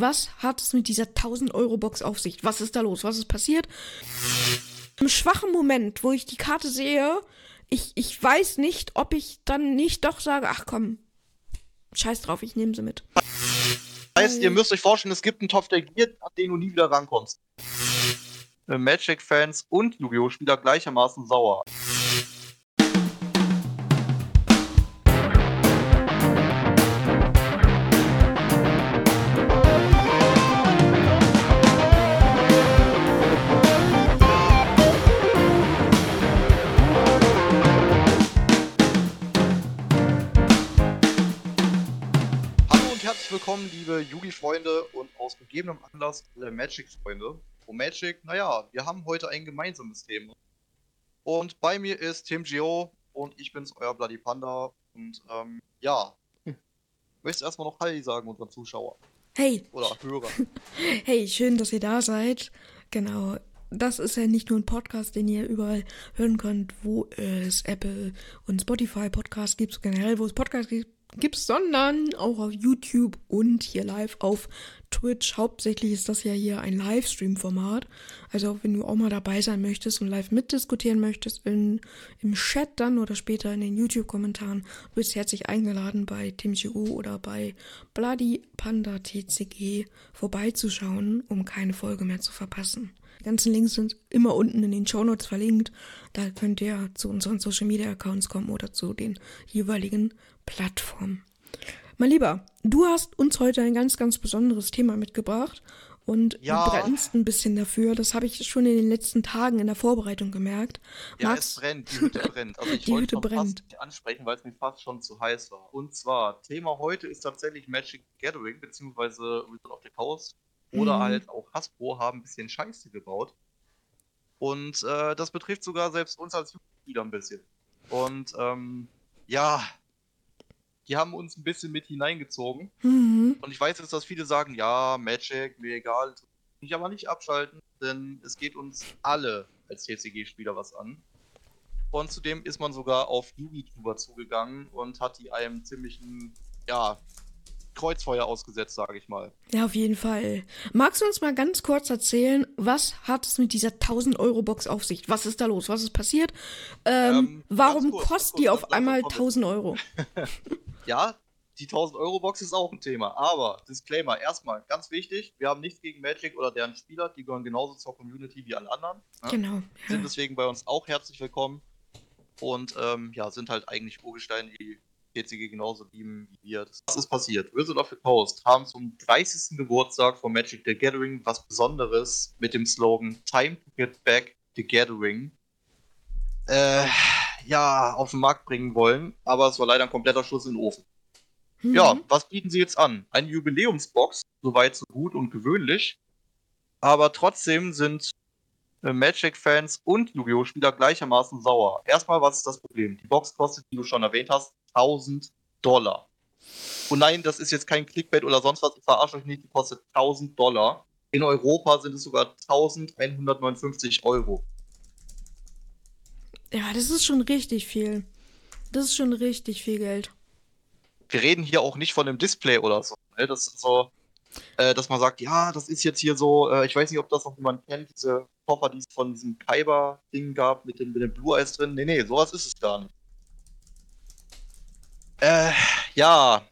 Was hat es mit dieser 1000-Euro-Box auf sich? Was ist da los? Was ist passiert? Im schwachen Moment, wo ich die Karte sehe, ich, ich weiß nicht, ob ich dann nicht doch sage, ach komm, scheiß drauf, ich nehme sie mit. Heißt, ihr müsst euch vorstellen, es gibt einen Topf der Gier, an den du nie wieder rankommst. Äh, Magic-Fans und Yu-Gi-Oh! Spieler gleichermaßen sauer. Liebe Yugi-Freunde und aus gegebenem Anlass alle Magic-Freunde. Und Magic, naja, wir haben heute ein gemeinsames Thema. Und bei mir ist Tim Gio und ich bin's, euer Bloody Panda. Und ähm, ja, möchtest erstmal noch Halli sagen unseren Zuschauern Hey, oder Hörern. hey, schön, dass ihr da seid. Genau, das ist ja nicht nur ein Podcast, den ihr überall hören könnt, wo es Apple und Spotify Podcasts gibt, generell wo es Podcasts gibt, gibt's, sondern auch auf YouTube und hier live auf Twitch. Hauptsächlich ist das ja hier ein Livestream-Format. Also wenn du auch mal dabei sein möchtest und live mitdiskutieren möchtest in, im Chat dann oder später in den YouTube-Kommentaren, bist herzlich eingeladen bei TeamGU oder bei Bloody Panda TCG vorbeizuschauen, um keine Folge mehr zu verpassen. Die ganzen Links sind immer unten in den Shownotes verlinkt. Da könnt ihr zu unseren Social Media Accounts kommen oder zu den jeweiligen Plattformen. Mein Lieber, du hast uns heute ein ganz, ganz besonderes Thema mitgebracht und Ja. du brennst ein bisschen dafür. Das habe ich schon in den letzten Tagen in der Vorbereitung gemerkt. Ja, Magst- es brennt, die Hütte brennt. Also ich Die wollte Hütte brennt. fast nicht ansprechen, weil es mir fast schon zu heiß war. Und zwar, Thema heute ist tatsächlich Magic the Gathering, beziehungsweise Wizard of the Coast. Oder Mhm. halt auch Hasbro haben ein bisschen Scheiße gebaut. Und äh, das betrifft sogar selbst uns als Jugendspieler ein bisschen. Und ähm, ja, die haben uns ein bisschen mit hineingezogen. Mhm. Und ich weiß jetzt, dass viele sagen, ja, Magic, mir egal. Ich aber nicht abschalten, denn es geht uns alle als TCG-Spieler was an. Und zudem ist man sogar auf Yugi-Tuber zugegangen und hat die einem ziemlichen, ja, Kreuzfeuer ausgesetzt, sage ich mal. Ja, auf jeden Fall. Magst du uns mal ganz kurz erzählen, was hat es mit dieser 1000-Euro-Box auf sich? Was ist da los? Was ist passiert? Ähm, Ähm, warum kurz, kostet die auf einmal kommen wir 1000 Euro? Ja, die 1000-Euro-Box ist auch ein Thema. Aber, Disclaimer, erstmal, ganz wichtig, wir haben nichts gegen Magic oder deren Spieler, die gehören genauso zur Community wie alle anderen. ne? Genau. sind Ja. deswegen bei uns auch herzlich willkommen und ähm, ja, sind halt eigentlich Urgesteine, die TCG genauso lieben wie wir. Was ist passiert? Wizard of the Coast haben zum 30. Geburtstag von Magic the Gathering was Besonderes mit dem Slogan Time to get back the Gathering äh, ja, auf den Markt bringen wollen, aber es war leider ein kompletter Schuss in den Ofen. Mhm. Ja, was bieten sie jetzt an? Eine Jubiläumsbox, soweit so gut und gewöhnlich. Aber trotzdem sind äh, Magic-Fans und Yu-Gi-Oh! Spieler gleichermaßen sauer. Erstmal, was ist das Problem? Die Box kostet, wie du schon erwähnt hast, 1000 Dollar. Und nein, das ist jetzt kein Clickbait oder sonst was, ich verarsche euch nicht, die kostet 1000 Dollar. In Europa sind es sogar 1159 Euro. Ja, das ist schon richtig viel. Das ist schon richtig viel Geld. wir reden hier auch nicht von einem Display oder so. Ne? Das ist so, äh, dass man sagt, ja, das ist jetzt hier so, äh, ich weiß nicht, ob das noch jemand kennt, diese Koffer, die es von diesem Kyber-Ding gab mit dem, mit dem Blue Eyes drin. Nee, nee, sowas ist es gar nicht. Äh, ja.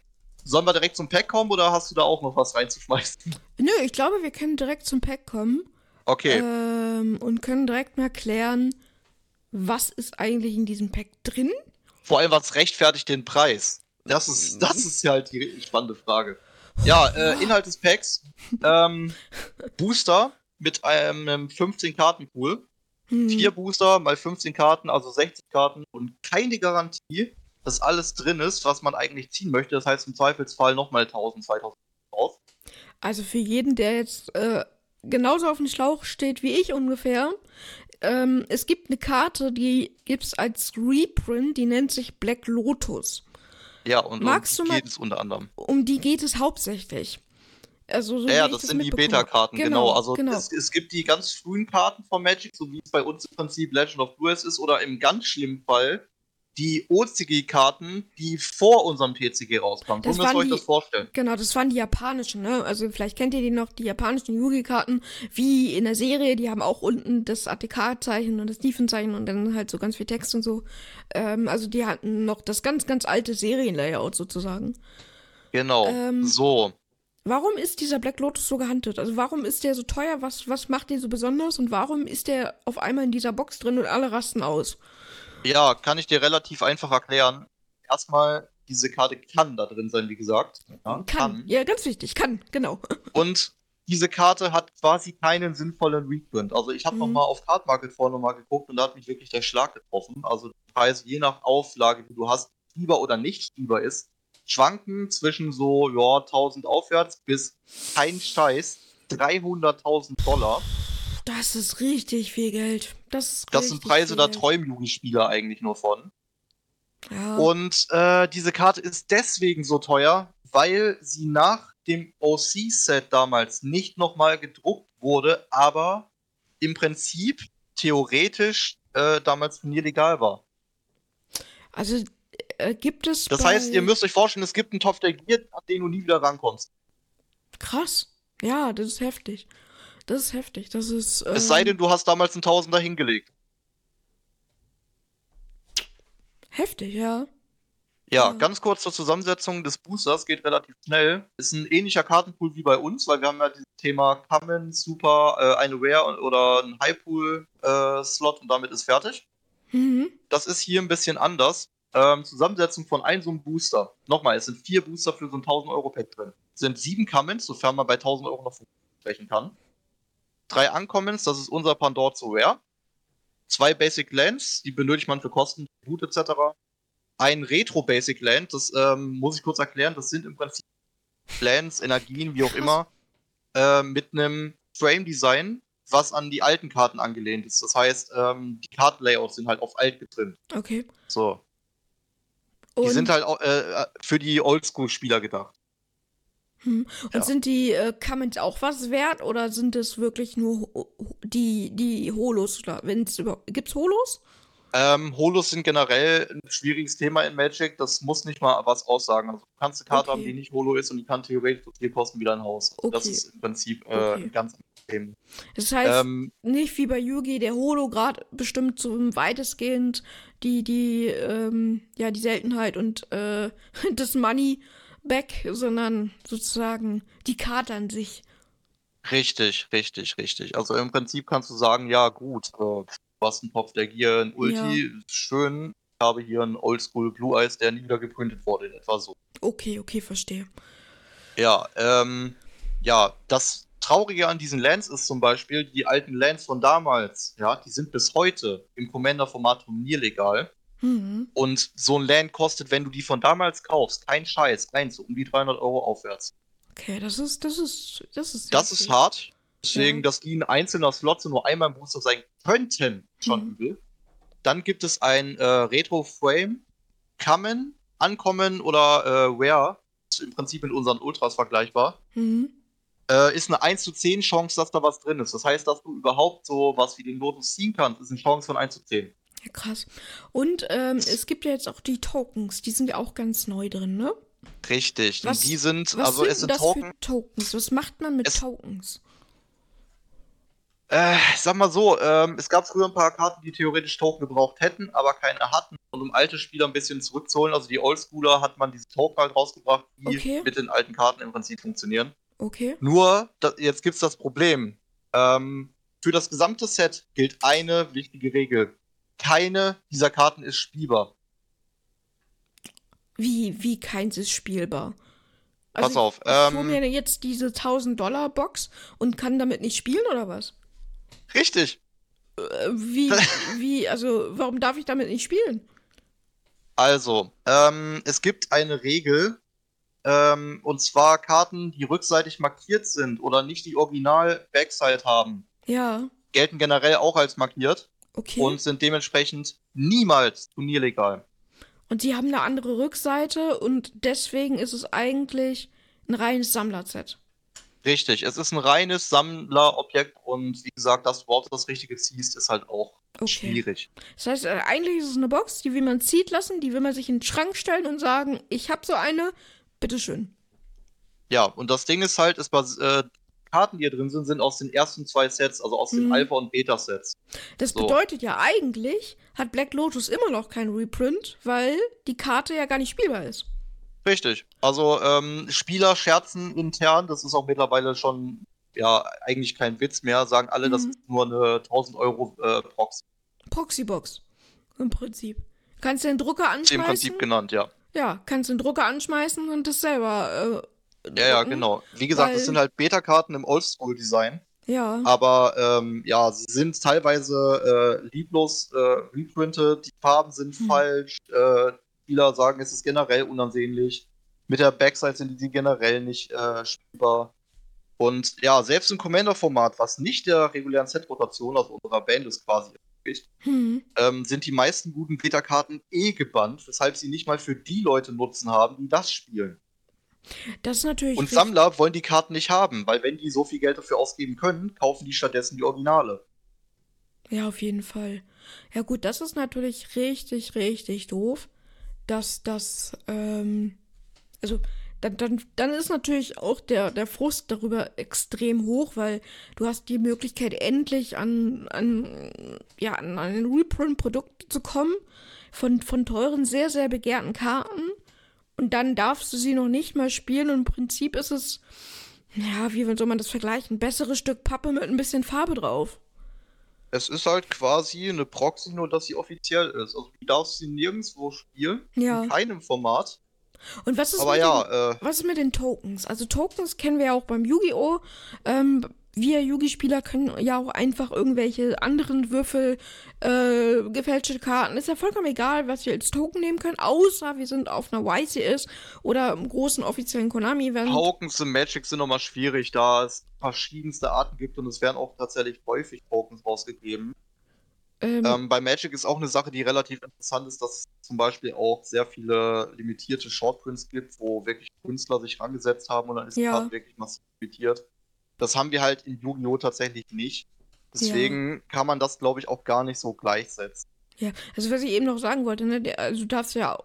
Sollen wir direkt zum Pack kommen oder hast du da auch noch was reinzuschmeißen? Nö, ich glaube, wir können direkt zum Pack kommen Okay. ähm, und können direkt mal klären, was ist eigentlich in diesem Pack drin? Vor allem, was rechtfertigt den Preis? Das ist, das ist ja halt die spannende Frage. Ja, äh, Inhalt des Packs. Ähm, Booster mit einem 15-Karten-Pool. Hm. Vier Booster mal 15 Karten, also 60 Karten und keine Garantie, dass alles drin ist, was man eigentlich ziehen möchte. Das heißt im Zweifelsfall nochmal 1000, 2000 drauf. Also für jeden, der jetzt äh, genauso auf dem Schlauch steht wie ich ungefähr, ähm, es gibt eine Karte, die gibt's als Reprint, die nennt sich Black Lotus. Ja, und Magst um mal- geht es unter anderem. Um die geht es hauptsächlich. Also so Ja, ja, ich das sind die Beta-Karten, hab. genau. Also genau. Es, es gibt die ganz frühen Karten von Magic, so wie es bei uns im Prinzip Legend of Blue ist, oder im ganz schlimmen Fall die OCG-Karten, die vor unserem TCG rauskamen. Das So müsst ihr euch die- das vorstellen. Genau, das waren die japanischen, ne? Also vielleicht kennt ihr die noch, die japanischen Yugi-Karten, wie in der Serie, die haben auch unten das ATK-Zeichen und das Tiefenzeichen und dann halt so ganz viel Text und so. Ähm, also die hatten noch das ganz, ganz alte Serienlayout sozusagen. Genau. Ähm, so. Warum ist dieser Black Lotus so gehandelt? Also warum ist der so teuer? Was, was macht den so besonders? Und warum ist der auf einmal in dieser Box drin und alle rasten aus? Ja, kann ich dir relativ einfach erklären. Erstmal, diese Karte kann da drin sein, wie gesagt. Ja, Kann. Ja, ganz wichtig, kann, genau. Und diese Karte hat quasi keinen sinnvollen Reprint. Also ich habe Mhm. noch mal auf Card Market vorhin noch mal geguckt und da hat mich wirklich der Schlag getroffen. Also die Preise je nach Auflage, die du hast, lieber oder nicht lieber ist, schwanken zwischen so ja 1000 aufwärts bis kein Scheiß 300.000 Dollar. Das ist richtig viel Geld. Das, ist Das sind Preise, da träumen Jugendspieler eigentlich nur von. Ja. Und äh, diese Karte ist deswegen so teuer, weil sie nach dem OC-Set damals nicht nochmal gedruckt wurde, aber im Prinzip theoretisch äh, damals turnierlegal war. Also äh, gibt es. Das heißt, ihr müsst euch vorstellen, es gibt einen Top der Gear, an den du nie wieder rankommst. Krass. Ja, das ist heftig. Das ist heftig. Das ist. Ähm, Es sei denn, du hast damals einen Tausender hingelegt. Heftig, ja. Ja, ganz kurz zur Zusammensetzung des Boosters, geht relativ schnell. Ist ein ähnlicher Kartenpool wie bei uns, weil wir haben ja dieses Thema Common, Super, äh, eine Rare oder ein Highpool-Slot und damit ist fertig. Mhm. Das ist hier ein bisschen anders. Ähm, Zusammensetzung von einem so einem Booster. Nochmal, es sind vier Booster für so ein 1000 Euro Pack drin. Es sind sieben Commons, sofern man bei 1000 Euro noch sprechen kann. Drei Uncommons, das ist unser Pandora zu Rare. Zwei Basic Lands, die benötigt man für Kosten, Gut etc. Ein Retro Basic Land, das ähm, muss ich kurz erklären, das sind im Prinzip Lands, Energien, wie auch immer, äh, mit einem Frame Design, was an die alten Karten angelehnt ist. Das heißt, ähm, die Kartenlayouts sind halt auf alt getrimmt. Okay. So. Die Und, sind halt äh, für die Oldschool-Spieler gedacht. Hm. Und ja. sind die äh, Comments auch was wert oder sind es wirklich nur die, die Holos? Über Gibt's Holos? Ähm, Holos sind generell ein schwieriges Thema in Magic. Das muss nicht mal was aussagen. Also, du kannst eine Karte Okay. haben, die nicht Holo ist und die kann theoretisch so viel kosten wie dein Haus. Also Das Okay. ist im Prinzip äh, Okay. ein ganz anderes Thema. Das heißt, Ähm, nicht wie bei Yugi, der Holo gerade bestimmt so weitestgehend die, die, ähm, ja, die Seltenheit und äh, das Money back, sondern sozusagen die Karte an sich. richtig, richtig, richtig. Also im Prinzip kannst du sagen, ja gut, äh, du hast einen Topf der Gier, ein Ulti, schön. Ich habe hier einen Oldschool Blue Eyes, der nie wieder geprintet wurde, in etwa so. Okay, okay, verstehe. Ja, ähm, ja, das Traurige an diesen Lands ist zum Beispiel, die alten Lands von damals, ja, die sind bis heute im Commander-Format turnierlegal. Mhm. Und so ein Land kostet, wenn du die von damals kaufst, kein Scheiß, eins, so um die 300 Euro aufwärts. Okay, das ist, das ist, das ist. Das ist hart. Deswegen, Ja. dass die ein einzelner Slot so nur einmal im Booster sein könnten, schon Mhm. übel. Dann gibt es ein äh, Retro-Frame, Common, Uncommon oder äh, Rare. Ist im Prinzip mit unseren Ultras vergleichbar. Mhm. äh, ist eine 1 zu 10 Chance, dass da was drin ist. Das heißt, dass du überhaupt so was wie den Lotus ziehen kannst, ist eine Chance von 1 zu 10. Ja, krass. Und ähm, es gibt ja jetzt auch die Tokens, die sind ja auch ganz neu drin, ne? Richtig. Was- und die sind, Was also sind es sind das Token. für Tokens? Was macht man mit Es- Tokens? Äh, sag mal so, ähm, es gab früher ein paar Karten, die theoretisch Token gebraucht hätten, aber keine hatten. Und um alte Spieler ein bisschen zurückzuholen, also die Oldschooler, hat man diese Token halt rausgebracht, die Okay. mit den alten Karten im Prinzip funktionieren. Okay. Nur, da, jetzt gibt's das Problem. Ähm, für das gesamte Set gilt eine wichtige Regel. Keine dieser Karten ist spielbar. Wie, wie keins ist spielbar? Pass auf, Ich, ich ähm, mir jetzt diese 1000-Dollar-Box und kann damit nicht spielen, oder was? Richtig. Äh, wie, wie, also, warum darf ich damit nicht spielen? Also, ähm, es gibt eine Regel, ähm, und zwar Karten, die rückseitig markiert sind oder nicht die Original-Backside haben, Ja, gelten generell auch als markiert okay. und sind dementsprechend niemals turnierlegal. Und sie haben eine andere Rückseite und deswegen ist es eigentlich ein reines Sammlerset. Richtig, es ist ein reines Sammlerobjekt und wie gesagt, dass du überhaupt das Richtige ziehst, ist halt auch Okay. schwierig. Das heißt, äh, eigentlich ist es eine Box, die will man ziehen lassen, die will man sich in den Schrank stellen und sagen, ich habe so eine, bitteschön. Ja, und das Ding ist halt, es äh, die Karten, die hier drin sind, sind aus den ersten zwei Sets, also aus den Mhm. Alpha- und Beta-Sets. Das So. bedeutet ja eigentlich, hat Black Lotus immer noch kein Reprint, weil die Karte ja gar nicht spielbar ist. Richtig. Also ähm, Spieler scherzen intern, das ist auch mittlerweile schon ja eigentlich kein Witz mehr, sagen alle, das Mhm. ist nur eine 1000 Euro äh, Proxy. Proxybox. Im Prinzip. Kannst den Drucker Im anschmeißen. Prinzip genannt, ja. Ja, kannst den Drucker anschmeißen und das selber. Äh, Ja, ja, genau. Wie gesagt, es sind halt Beta-Karten im Oldschool-Design. Ja. Aber ähm, ja, sie sind teilweise äh, lieblos äh, reprintet, die Farben sind Hm. falsch, äh, Spieler sagen, es ist generell unansehnlich. Mit der Backside sind die generell nicht äh, spielbar. Und ja, selbst im Commander-Format, was nicht der regulären Set-Rotation, also unserer Band ist quasi entspricht, Hm. ähm, sind die meisten guten Beta-Karten eh gebannt, weshalb sie nicht mal für die Leute Nutzen haben, die das spielen. Das ist natürlich. Und. Sammler wollen die Karten nicht haben, weil wenn die so viel Geld dafür ausgeben können, kaufen die stattdessen die Originale. Ja, auf jeden Fall. Ja, gut, das ist natürlich richtig, richtig doof, dass das, ähm, also, dann, dann, dann ist natürlich auch der, der Frust darüber extrem hoch, weil du hast die Möglichkeit, endlich an, an, ja, an ein Reprint-Produkt zu kommen von, von teuren, sehr, sehr begehrten Karten. Und dann darfst du sie noch nicht mal spielen. Und im Prinzip ist es, ja, wie soll man das vergleichen? Ein besseres Stück Pappe mit ein bisschen Farbe drauf. Es ist halt quasi eine Proxy, nur dass sie offiziell ist. Also du darfst sie nirgendwo spielen, Ja. in keinem Format. Und was ist Aber mit den, ja, äh, was ist mit den Tokens? Also Tokens kennen wir ja auch beim Yu-Gi-Oh! Ähm, wir Yu-Gi-Spieler können ja auch einfach irgendwelche anderen Würfel, äh, gefälschte Karten. Ist ja vollkommen egal, was wir als Token nehmen können, außer wir sind auf einer YCS oder im großen offiziellen Konami-Event. Tokens im Magic sind nochmal schwierig, da es verschiedenste Arten gibt und es werden auch tatsächlich häufig Tokens rausgegeben. Ähm, Ähm, bei Magic ist auch eine Sache, die relativ interessant ist, dass es zum Beispiel auch sehr viele limitierte Shortprints gibt, wo wirklich Künstler sich rangesetzt haben und dann ist die Ja. Karte wirklich massiv limitiert. Das haben wir halt in Yu-Gi-Oh! tatsächlich nicht. Deswegen kann man das, glaube ich, auch gar nicht so gleichsetzen. Ja, also was ich eben noch sagen wollte, ne, der, also du darfst ja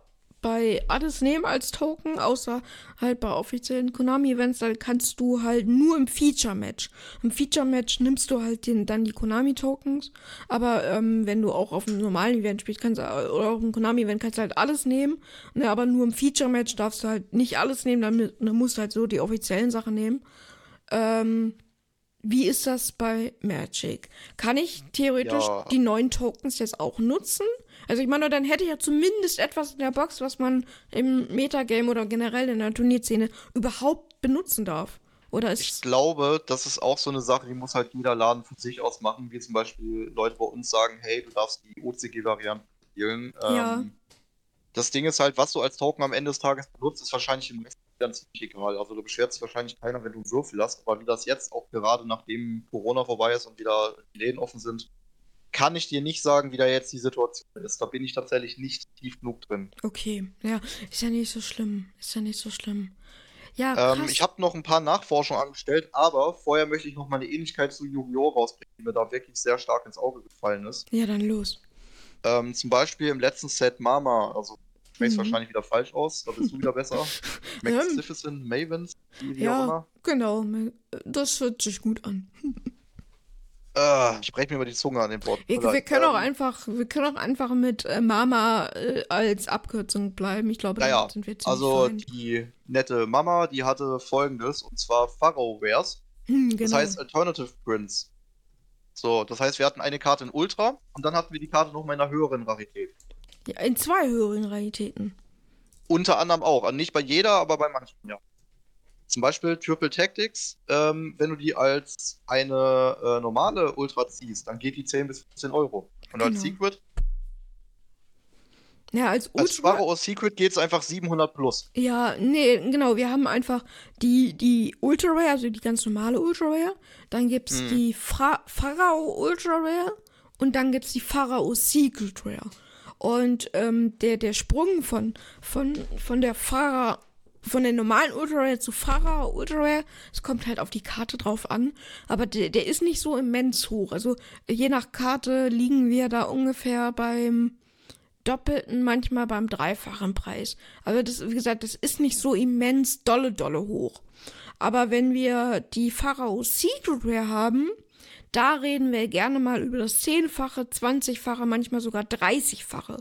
bei alles nehmen als Token, außer halt bei offiziellen Konami-Events, da kannst du halt nur im Feature-Match. Im Feature-Match nimmst du halt den, dann die Konami-Tokens, aber ähm, wenn du auch auf einem normalen Event spielst, kannst du, oder auf einem Konami-Event kannst du halt alles nehmen, ne, aber nur im Feature-Match darfst du halt nicht alles nehmen, dann, dann musst du halt so die offiziellen Sachen nehmen. Ähm, wie ist das bei Magic? Kann ich theoretisch Ja. die neuen Tokens jetzt auch nutzen? Also ich meine, dann hätte ich ja zumindest etwas in der Box, was man im Metagame oder generell in der Turnierszene überhaupt benutzen darf. Oder Ich ist glaube, das ist auch so eine Sache, die muss halt jeder Laden von sich aus machen, wie zum Beispiel Leute bei uns sagen, hey, du darfst die OCG-Variante spielen. Ja. Ähm, das Ding ist halt, was du als Token am Ende des Tages benutzt, ist wahrscheinlich im Rest ziemlich egal. Also du beschwert sich wahrscheinlich keiner, wenn du einen Würfel hast, aber wie das jetzt auch gerade nachdem Corona vorbei ist und wieder die Läden offen sind, kann ich dir nicht sagen, wie da jetzt die Situation ist. Da bin ich tatsächlich nicht tief genug drin. okay. Ja, ist ja nicht so schlimm. Ist ja nicht so schlimm. Ja. Ähm, ich habe noch ein paar Nachforschungen angestellt, aber vorher möchte ich noch mal eine Ähnlichkeit zu Yu-Gi-Oh! rausbringen, die mir da wirklich sehr stark ins Auge gefallen ist. ja, dann los. Ähm, zum Beispiel im letzten Set Mama, also es Mhm. wahrscheinlich wieder falsch aus, da bist du wieder besser. Ähm. Magnificent Mavens, wie, wie auch Ja, immer. genau. Das hört sich gut an. Äh, ich breche mir über die Zunge an den Worten. Wir, wir können auch einfach, wir können auch einfach mit äh, Mama äh, als Abkürzung bleiben. Ich glaube, Naja, sind wir ziemlich also fein. die nette Mama, die hatte folgendes, und zwar Pharaoh Wares. Hm, genau. Das heißt Alternative Prints. So, das heißt, wir hatten eine Karte in Ultra und dann hatten wir die Karte noch in einer höheren Rarität. Ja, in zwei höheren Raritäten. Unter anderem auch. Also nicht bei jeder, aber bei manchen, ja. Zum Beispiel Triple Tactics, ähm, wenn du die als eine äh, normale Ultra ziehst, dann geht die 10 bis 15 Euro. Und als Genau. Secret, Ja, als als Ultra. Sparrow aus Secret geht es einfach 700 plus. Ja, nee, genau. Wir haben einfach die, die Ultra Rare, also die ganz normale Ultra Rare. Dann gibt's Mhm. die Fra Pharao Ultra Rare. Und dann gibt's die Pharao Secret Rare. Und ähm, der, der Sprung von, von, von der Phara von den normalen Ultra zu Farah Ultra es kommt halt auf die Karte drauf an, aber der, der ist nicht so immens hoch. Also je nach Karte liegen wir da ungefähr beim doppelten, manchmal beim dreifachen Preis. Also das, wie gesagt, das ist nicht so immens dolle, dolle hoch. Aber wenn wir die Pharao Secret Rare haben, da reden wir gerne mal über das zehnfache, zwanzigfache, manchmal sogar dreißigfache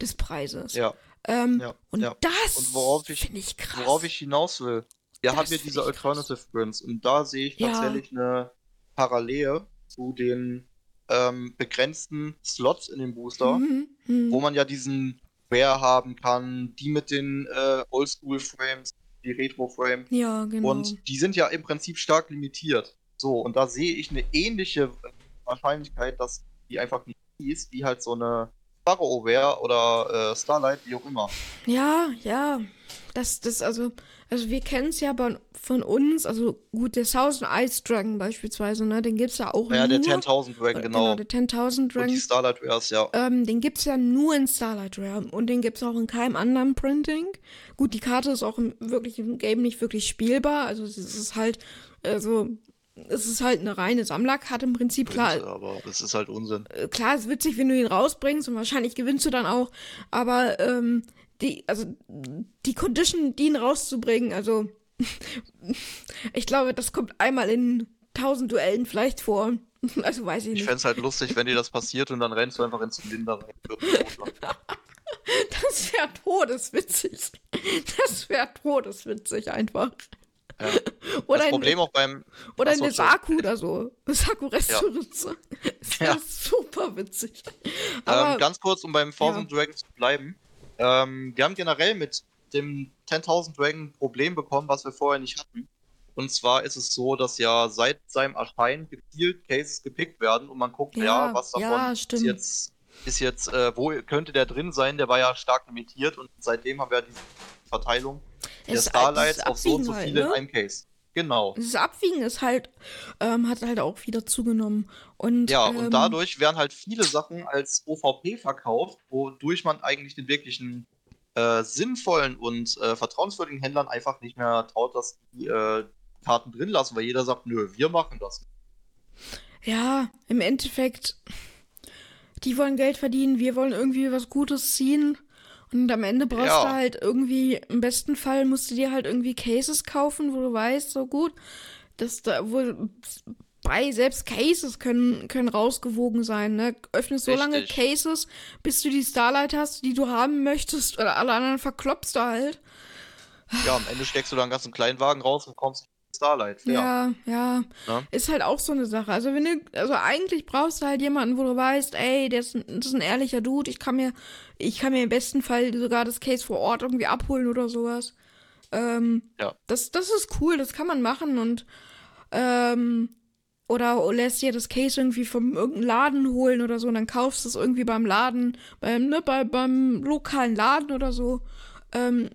des Preises. Ja. Ähm, Ja, und ja. das finde ich krass. Worauf ich hinaus will. Wir Das haben hier diese krass. Alternative Prints und da sehe ich Ja. tatsächlich eine Parallele zu den ähm, begrenzten Slots in dem Booster, Mhm, mhm. wo man ja diesen Rare haben kann, die mit den äh, Oldschool-Frames, die Retro-Frame ja, genau. und die sind ja im Prinzip stark limitiert. So, und da sehe ich eine ähnliche Wahrscheinlichkeit, dass die einfach nicht ist, wie halt so eine Pharaoh Rare oder äh, Starlight, wie auch immer. Ja, ja. Das, das, also, also wir kennen es ja von uns, also gut, der Thousand Ice Dragon beispielsweise, ne, den gibt's ja auch Ja, nur. der 10.000 Dragon, genau. der 10.000 Und Dragon. die Starlight Rares, ja. Ähm, den gibt's ja nur in Starlight Rare und den gibt's auch in keinem anderen Printing. Gut, die Karte ist auch im wirklichen Game nicht wirklich spielbar, also es ist halt, also es ist halt eine reine Sammlerkarte im Prinzip, klar. aber das ist halt Unsinn. äh, klar, ist witzig, wenn du ihn rausbringst und wahrscheinlich gewinnst du dann auch, aber ähm, die, also die Condition, die ihn rauszubringen, also ich glaube, das kommt einmal in tausend Duellen vielleicht vor. Also weiß ich Ich nicht. fände es halt lustig, wenn dir das passiert und dann rennst du einfach ins Zylinder rein. Das wäre todeswitzig. Das wäre todeswitzig einfach. Ja. Oder Das Problem auch beim. oder Achso, eine. Saku oder so. Saku Restaurantze. Das wäre Ja. super witzig. Aber Ähm, ganz kurz, um beim 1000 Dragon zu bleiben. Ähm, wir haben generell mit dem 10.000 Dragon ein Problem bekommen, was wir vorher nicht hatten. Und zwar ist es so, dass ja seit seinem Erscheinen gezielt Cases gepickt werden und man guckt, ja, Ja, was davon ja, ist jetzt, ist jetzt äh, wo könnte der drin sein? Der war ja stark limitiert und seitdem haben wir diese Verteilung der Starlights auf so und so Abwiegen viele halt, in ne? einem Case. Genau. Dieses Abwiegen ist halt, ähm, hat halt auch wieder zugenommen. Und, Ja, ähm, und dadurch werden halt viele Sachen als OVP verkauft, wodurch man eigentlich den wirklichen äh, sinnvollen und äh, vertrauenswürdigen Händlern einfach nicht mehr traut, dass die äh, Karten drin lassen, weil jeder sagt, nö, wir machen das. Ja, im Endeffekt, die wollen Geld verdienen, wir wollen irgendwie was Gutes ziehen. Und am Ende brauchst Ja. du halt irgendwie, im besten Fall musst du dir halt irgendwie Cases kaufen, wo du weißt, so gut, dass da wohl bei selbst Cases können, können rausgewogen sein, ne? Öffnest so lange Richtig. Cases, bis du die Starlight hast, die du haben möchtest, oder alle anderen verklopst du halt. Ja, am Ende steckst du da einen ganzen Kleinwagen raus und kommst Starlight. Fair. Ja, ja. Ne? Ist halt auch so eine Sache. Also wenn du, also eigentlich brauchst du halt jemanden, wo du weißt, ey, der ist ein, das ist ein ehrlicher Dude, ich kann mir, ich kann mir im besten Fall sogar das Case vor Ort irgendwie abholen oder sowas. Ähm, Ja. das, das ist cool, das kann man machen und ähm, oder lässt dir das Case irgendwie vom irgendeinem Laden holen oder so und dann kaufst du es irgendwie beim Laden, beim, ne, bei, beim lokalen Laden oder so. Ähm,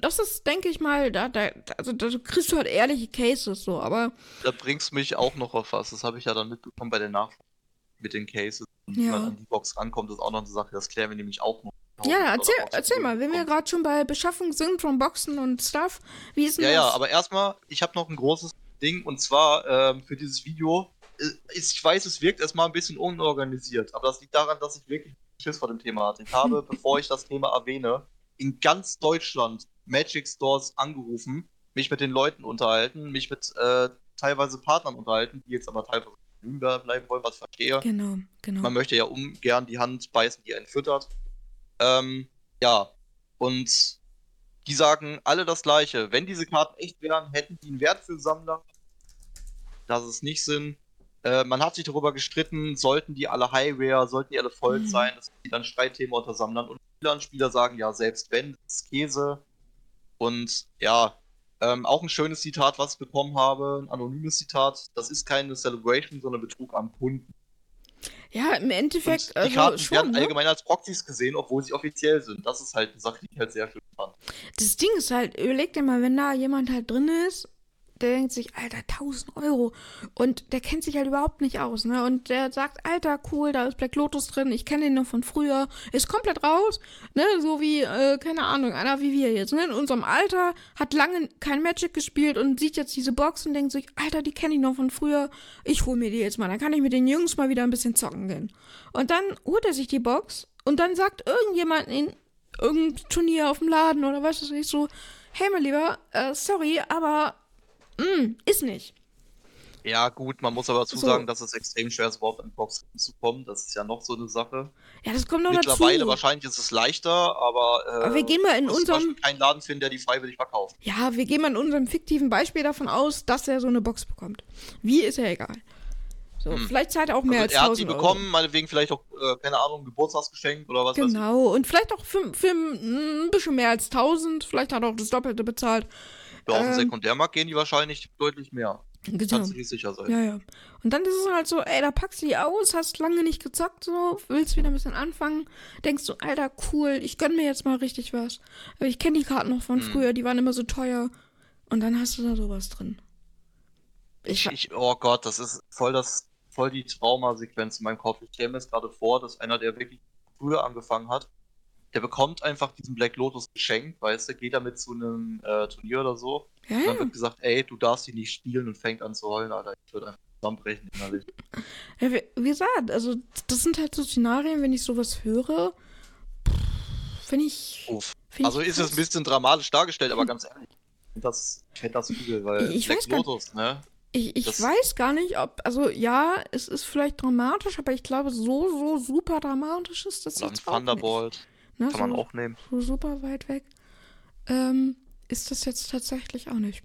das ist, denke ich mal, da, da, also da kriegst du halt ehrliche Cases so, aber Da bringst du mich auch noch auf was. Das habe ich ja dann mitbekommen bei der Nachfrage mit den Cases. Und wie Ja. man an die Box rankommt, ist auch noch eine Sache. Das klären wir nämlich auch noch. Ja, erzähl, erzähl mal, wenn wir gerade schon bei Beschaffung sind von Boxen und Stuff, wie ist denn Ja, das? ja, aber erstmal, ich habe noch ein großes Ding und zwar ähm, für dieses Video. äh, Ich weiß, es wirkt erstmal ein bisschen unorganisiert, aber das liegt daran, dass ich wirklich Schiss vor dem Thema hatte. Ich habe, bevor ich das Thema erwähne, in ganz Deutschland Magic Stores angerufen, mich mit den Leuten unterhalten, mich mit äh, teilweise Partnern unterhalten, die jetzt aber teilweise bleiben wollen, was ich verstehe. Genau, genau. Man möchte ja ungern die Hand beißen, die einen füttert. Ähm, ja, und die sagen alle das Gleiche. Wenn diese Karten echt wären, hätten die einen Wert für Sammler. Dass es nicht sind. Äh, man hat sich darüber gestritten, sollten die alle Highware, sollten die alle voll Mhm. sein. Das sind dann Streitthema unter Sammlern und Spielern. Spieler sagen, ja, selbst wenn, das ist Käse. Und ja, ähm, auch ein schönes Zitat, was ich bekommen habe, ein anonymes Zitat. Das ist keine Celebration, sondern Betrug am Kunden. ja, im Endeffekt, Und die also Karten schon, werden ne? allgemein als Proxys gesehen, obwohl sie offiziell sind. Das ist halt eine Sache, die ich halt sehr schön fand. Das Ding ist halt, überleg dir mal, wenn da jemand halt drin ist, der denkt sich, Alter, 1000 Euro. Und der kennt sich halt überhaupt nicht aus, ne? Und der sagt, Alter, cool, da ist Black Lotus drin, ich kenne den noch von früher, ist komplett raus, ne? So wie, äh, keine Ahnung, einer wie wir jetzt, ne? In unserem Alter, hat lange kein Magic gespielt und sieht jetzt diese Box und denkt sich, Alter, die kenne ich noch von früher, ich hol mir die jetzt mal, dann kann ich mit den Jungs mal wieder ein bisschen zocken gehen. Und dann holt er sich die Box und dann sagt irgendjemand in irgendein Turnier auf dem Laden oder was weiß ich so, hey mein Lieber, äh, sorry, aber mm, ist nicht. Ja, gut, man muss aber dazu So. sagen, dass es extrem schwer ist, überhaupt an Boxen zu kommen. Das ist ja noch so eine Sache. Ja, das kommt noch Mittlerweile dazu. wahrscheinlich ist es leichter, aber, äh, Aber wir gehen mal in unserem, keinen Laden finden, der die freiwillig verkauft. ja, wir gehen mal in unserem fiktiven Beispiel davon aus, dass er so eine Box bekommt. Wie ist ja egal. So, Hm. vielleicht zahlt er auch mehr Also als er hat sie 1000 Euro. bekommen, meinetwegen vielleicht auch, äh, keine Ahnung, Geburtstagsgeschenk oder was. Genau, und vielleicht auch für, für ein bisschen mehr als 1000, vielleicht hat er auch das Doppelte bezahlt. Ja, auf dem Ähm, Sekundärmarkt gehen die wahrscheinlich deutlich mehr. Genau. Kannst du dir sicher sein. Ja, ja. Und dann ist es halt so, ey, da packst du die aus, hast lange nicht gezockt, so, willst wieder ein bisschen anfangen, denkst du, Alter, cool, ich gönn mir jetzt mal richtig was. Aber ich kenne die Karten noch von Hm. früher, die waren immer so teuer. Und dann hast du da sowas drin. Ich, ich, oh Gott, das ist voll das, voll die Traumasequenz in meinem Kopf. Ich stelle mir jetzt gerade vor, dass einer, der wirklich früher angefangen hat, der bekommt einfach diesen Black Lotus geschenkt, weißt du, geht damit zu einem äh, Turnier oder so. ja, Und dann ja. wird gesagt, ey, du darfst die nicht spielen und fängt an zu heulen, Alter. Ich würde einfach zusammenbrechen innerlich. ja wie, wie gesagt, also das sind halt so Szenarien, wenn ich sowas höre, finde ich. Uff. find Also ich ist es ein bisschen dramatisch dargestellt, aber ganz ehrlich, das, ich fänd das übel, weil Ich Black weiß gar- Lotus, ne? Ich, ich Das- weiß gar nicht, ob, also ja, es ist vielleicht dramatisch, aber ich glaube, so, so super dramatisch ist das jetzt auch nicht. Thunderbolt, Ne, kann man so, auch nehmen. so super weit weg. Ähm, ist das jetzt tatsächlich auch nicht.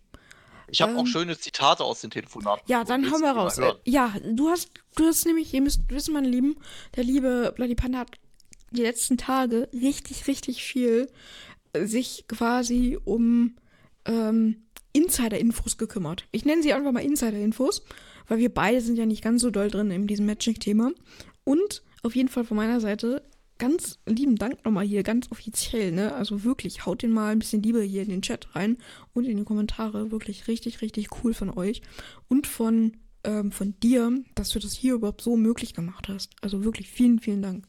Ich habe auch Ähm, schöne Zitate aus den Telefonaten. Ja, dann hauen wir raus. hören? Ja, du hast, du hast nämlich, ihr müsst wissen, meine Lieben, der liebe Bloody Panda hat die letzten Tage richtig, richtig viel äh, sich quasi um ähm, Insider-Infos gekümmert. Ich nenne sie einfach mal Insider-Infos, weil wir beide sind ja nicht ganz so doll drin in diesem Magic-Thema. Und auf jeden Fall von meiner Seite ganz lieben Dank nochmal hier, ganz offiziell, ne? Also wirklich, haut den mal ein bisschen Liebe hier in den Chat rein und in die Kommentare. Wirklich richtig, richtig cool von euch. Und von, ähm, von dir, dass du das hier überhaupt so möglich gemacht hast. Also wirklich vielen, vielen Dank.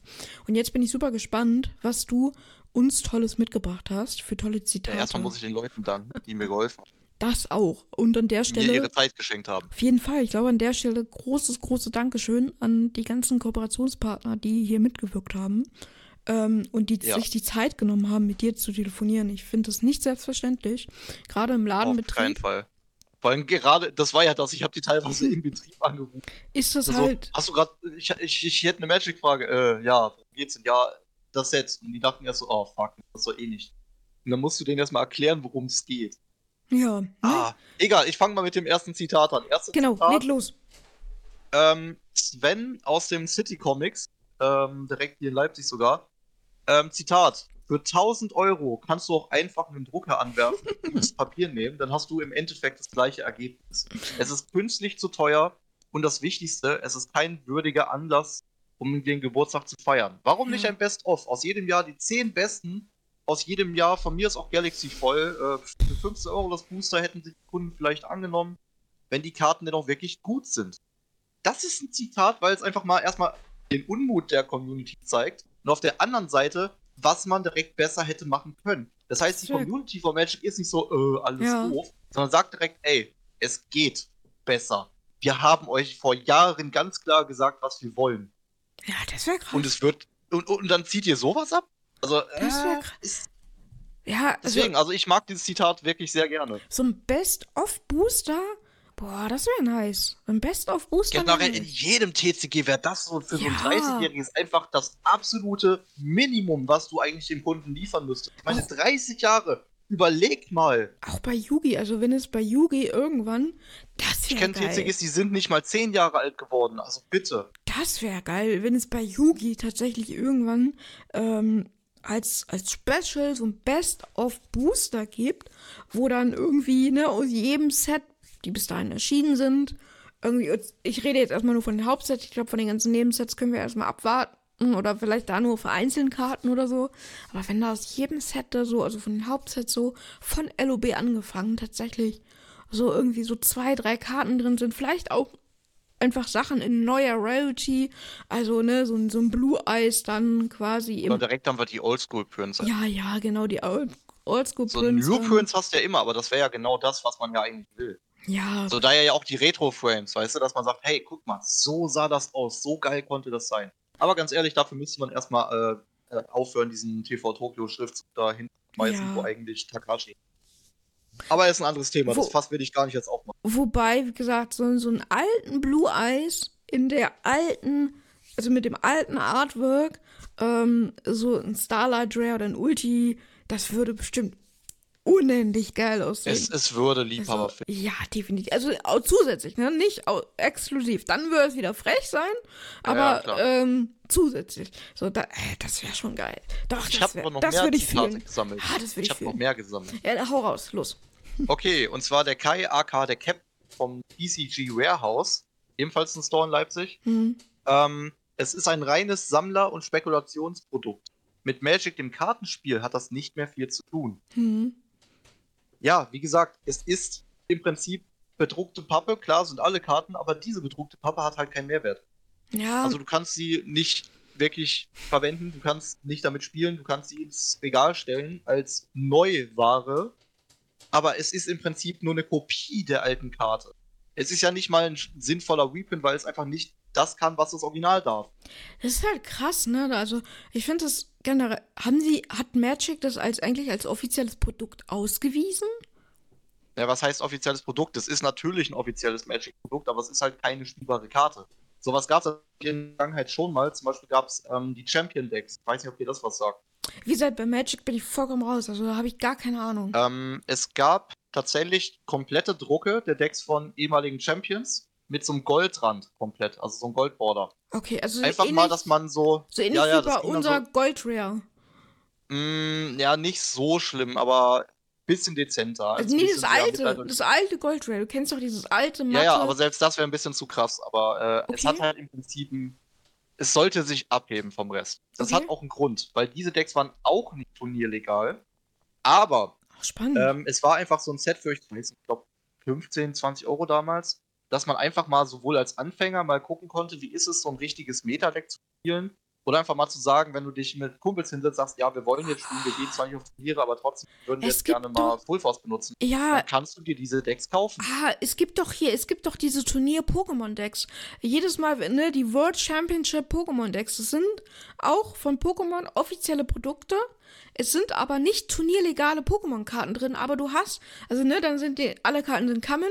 Und jetzt bin ich super gespannt, was du uns Tolles mitgebracht hast für tolle Ja, Zitate. erstmal muss ich den Leuten danken, die mir geholfen haben, das auch. Und an der die mir Stelle. ihre Zeit geschenkt haben. Auf jeden Fall. Ich glaube, an der Stelle großes, großes Dankeschön an die ganzen Kooperationspartner, die hier mitgewirkt haben ähm, und die Ja. sich die Zeit genommen haben, mit dir zu telefonieren. Ich finde das nicht selbstverständlich. Gerade im Auf keinen Ladenbetrieb Fall. Vor allem gerade, das war ja das, ich habe die teilweise im Betrieb angerufen. ist das Also, halt. hast du gerade, ich, ich, ich hätte eine Magic-Frage, äh, ja, geht's denn? Ja, das Set. Und die dachten erst so, oh fuck, das doch eh nicht. Und dann musst du denen erstmal erklären, worum es geht. Ja. Ne? Ah, egal, ich fange mal mit dem ersten Zitat an. Erstes genau, Zitat, leg los. ähm, Sven aus dem City Comics, ähm, direkt hier in Leipzig sogar. Ähm, Zitat. Für 1000 Euro kannst du auch einfach einen Drucker anwerfen und das Papier nehmen, dann hast du im Endeffekt das gleiche Ergebnis. Es ist künstlich zu teuer und das Wichtigste, es ist kein würdiger Anlass, um den Geburtstag zu feiern. Warum nicht ein Best-of? Aus jedem Jahr die 10 besten, aus jedem Jahr, von mir ist auch Galaxy voll. Äh, für 15 Euro das Booster hätten sich die Kunden vielleicht angenommen, wenn die Karten denn auch wirklich gut sind. Das ist ein Zitat, weil es einfach mal erstmal den Unmut der Community zeigt und auf der anderen Seite, was man direkt besser hätte machen können. Das heißt, die Community von Magic ist nicht so, äh, alles Ja. doof, sondern sagt direkt, ey, es geht besser. Wir haben euch vor Jahren ganz klar gesagt, was wir wollen. Ja, das wäre krass. Und es wird. Und, und dann zieht ihr sowas ab? Also, äh, krass. ist, ja, also deswegen, also ich mag dieses Zitat wirklich sehr gerne. so ein Best-of-Booster. Boah, das wäre nice. Ein Best-of-Booster. Generell in jedem TCG wäre das so für so ein Ja. 30-Jähriges einfach das absolute Minimum, was du eigentlich dem Kunden liefern müsstest. Ich meine, Auch- 30 Jahre. Überleg mal. Auch bei Yugi, also wenn es bei Yugi irgendwann, das Ich wäre kenne geil. TCGs, die sind nicht mal 10 Jahre alt geworden. Also bitte. Das wäre geil, wenn es bei Yugi tatsächlich irgendwann ähm, als, als Special so ein Best-of-Booster gibt, wo dann irgendwie, ne, aus jedem Set, die bis dahin erschienen sind, irgendwie, ich rede jetzt erstmal nur von den Hauptsets, ich glaube, von den ganzen Nebensets können wir erstmal abwarten oder vielleicht da nur vereinzelten Karten oder so. Aber wenn da aus jedem Set da so, also von den Hauptsets so, von LOB angefangen tatsächlich, so irgendwie so zwei, drei Karten drin sind. Vielleicht auch einfach Sachen in neuer Rarity. Also, ne, so, ein- so ein Blue Eyes dann quasi Oder direkt haben wir die Oldschool Prince. Ja, ja, genau, die Old, Oldschool So Prints. New dann. Prince hast du ja immer, aber das wäre ja genau das, was man ja eigentlich will. Ja, So daher ja auch die Retro-Frames, weißt du, dass man sagt, hey, guck mal, so sah das aus, so geil konnte das sein. Aber ganz ehrlich, dafür müsste man erstmal äh, äh, aufhören, diesen TV Tokyo Schriftzug da hinten zu schmeißen, Ja. wo eigentlich Takashi. Aber ist ein anderes Thema, Wo- das Fass will ich gar nicht jetzt aufmachen. Wobei, wie gesagt, so, so einen alten Blue Eyes in der alten, also mit dem alten Artwork, ähm, so ein Starlight Rare oder ein Ulti, das würde bestimmt unendlich geil aussehen. Es, es würde Liebhaber also, ja, definitiv. Also auch zusätzlich, ne? Nicht exklusiv. Dann würde es wieder frech sein, Ja, aber klar. ähm, zusätzlich. So, da, äh, das wäre schon geil. Doch, Ich das, habe wär, noch das mehr würde ich fühlen. gesammelt. Ah, das würde ich ich habe noch mehr gesammelt. Ja, hau raus, los. Okay, und zwar der Kai AK, der Cap vom PCG Warehouse, ebenfalls ein Store in Leipzig. Hm. Ähm, es ist ein reines Sammler- und Spekulationsprodukt. Mit Magic, dem Kartenspiel, hat das nicht mehr viel zu tun. Hm. Ja, wie gesagt, es ist im Prinzip bedruckte Pappe. Klar sind alle Karten, aber diese bedruckte Pappe hat halt keinen Mehrwert. Ja, Also du kannst sie nicht wirklich verwenden, du kannst nicht damit spielen, du kannst sie ins Regal stellen als Neuware. Aber es ist im Prinzip nur eine Kopie der alten Karte. Es ist ja nicht mal ein sinnvoller Reprint, weil es einfach nicht das kann, was das Original darf. Das ist halt krass, ne? Also, ich finde das generell. Haben sie, hat Magic das als eigentlich als offizielles Produkt ausgewiesen? Ja, was heißt offizielles Produkt? Es ist natürlich ein offizielles Magic-Produkt, aber es ist halt keine spielbare Karte. Sowas gab es in der Vergangenheit schon mal. Zum Beispiel gab es ähm, die Champion-Decks. Ich weiß nicht, ob ihr das was sagt. Wie gesagt, bei Magic bin ich vollkommen raus. Also, da habe ich gar keine Ahnung. Ähm, es gab tatsächlich komplette Drucke der Decks von ehemaligen Champions mit so einem Goldrand komplett, also so ein Goldborder. Okay, also Einfach ähnlich, mal, dass man so. so ähnlich ja, ja, wie bei unser Gold Rare. So, mm, ja, nicht so schlimm, aber bisschen dezenter. Also, nee, bisschen das alte, mittelalterlich. das alte Gold Rare. Du kennst doch dieses alte Ja, Matte. ja, aber selbst das wäre ein bisschen zu krass. Aber äh, es Okay. hat halt im Prinzip ein, Es sollte sich abheben vom Rest. Das Okay. hat auch einen Grund, weil diese Decks waren auch nicht turnierlegal. Aber Ach, spannend. ähm, es war einfach so ein Set für, ich weiß nicht, ich glaube 15, 20 Euro damals, dass man einfach mal sowohl als Anfänger mal gucken konnte, wie ist es, so ein richtiges Meta-Deck zu spielen. Oder einfach mal zu sagen, wenn du dich mit Kumpels hinsetzt, sagst, ja, wir wollen jetzt spielen, wir gehen zwar nicht auf Turniere, aber trotzdem würden wir Es jetzt gerne mal Full Force benutzen. ja, Dann kannst du dir diese Decks kaufen. Ah, es gibt doch hier, es gibt doch diese Turnier-Pokémon-Decks. Jedes Mal, ne, die World Championship Pokémon-Decks, das sind auch von Pokémon offizielle Produkte. Es sind aber nicht turnierlegale Pokémon-Karten drin, aber du hast, also ne, dann sind die, alle Karten sind Common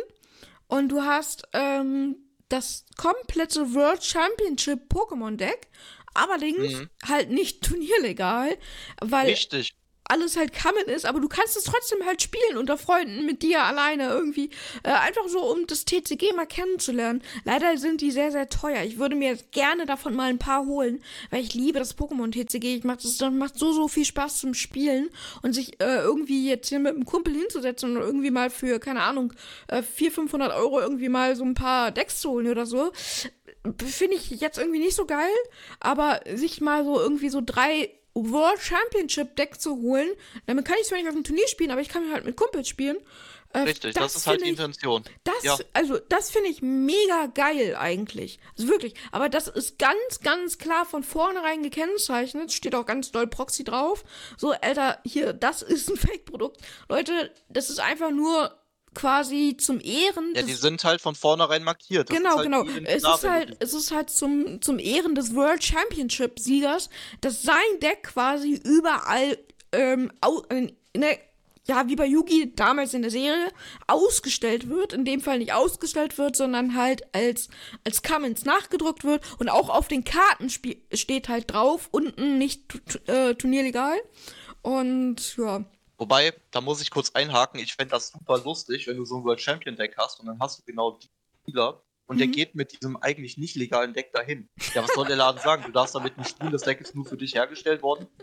und du hast ähm, das komplette World Championship Pokémon-Deck, allerdings Mhm. halt nicht turnierlegal, weil Richtig. Alles halt Common ist, aber du kannst es trotzdem halt spielen unter Freunden mit dir alleine irgendwie. Äh, einfach so, um das TCG mal kennenzulernen. Leider sind die sehr, sehr teuer. Ich würde mir jetzt gerne davon mal ein paar holen, weil ich liebe das Pokémon TCG. Ich mach das, das macht so, so viel Spaß zum Spielen und sich äh, irgendwie jetzt hier mit einem Kumpel hinzusetzen und irgendwie mal für, keine Ahnung, äh, 400, 500 Euro irgendwie mal so ein paar Decks zu holen oder so. Finde ich jetzt irgendwie nicht so geil, aber sich mal so irgendwie so drei World Championship Deck zu holen. Damit kann ich zwar nicht auf dem Turnier spielen, aber ich kann halt mit Kumpels spielen. Äh, Richtig, das, ist halt die Intention. Das, Ja. also, das finde ich mega geil eigentlich. Also wirklich. Aber das ist ganz, ganz klar von vornherein gekennzeichnet. Steht auch ganz doll Proxy drauf. So, Alter, hier, das ist ein Fake-Produkt. Leute, das ist einfach nur quasi zum Ehren Ja, die sind halt von vornherein markiert. Das Genau, halt genau. Es ist halt, es ist halt zum, zum Ehren des World Championship Siegers, dass sein Deck quasi überall, ähm, in, der, ja, wie bei Yugi damals in der Serie, ausgestellt wird. In dem Fall nicht ausgestellt wird, sondern halt als, als Commons nachgedruckt wird. Und auch auf den Karten steht halt drauf, unten nicht äh, turnierlegal. Und ja. Wobei, da muss ich kurz einhaken, ich fände das super lustig, wenn du so ein World Champion Deck hast und dann hast du genau die Spieler und der Mhm. geht mit diesem eigentlich nicht legalen Deck dahin. Ja, was soll der Laden sagen? Du darfst damit nicht spielen, das Deck ist nur für dich hergestellt worden.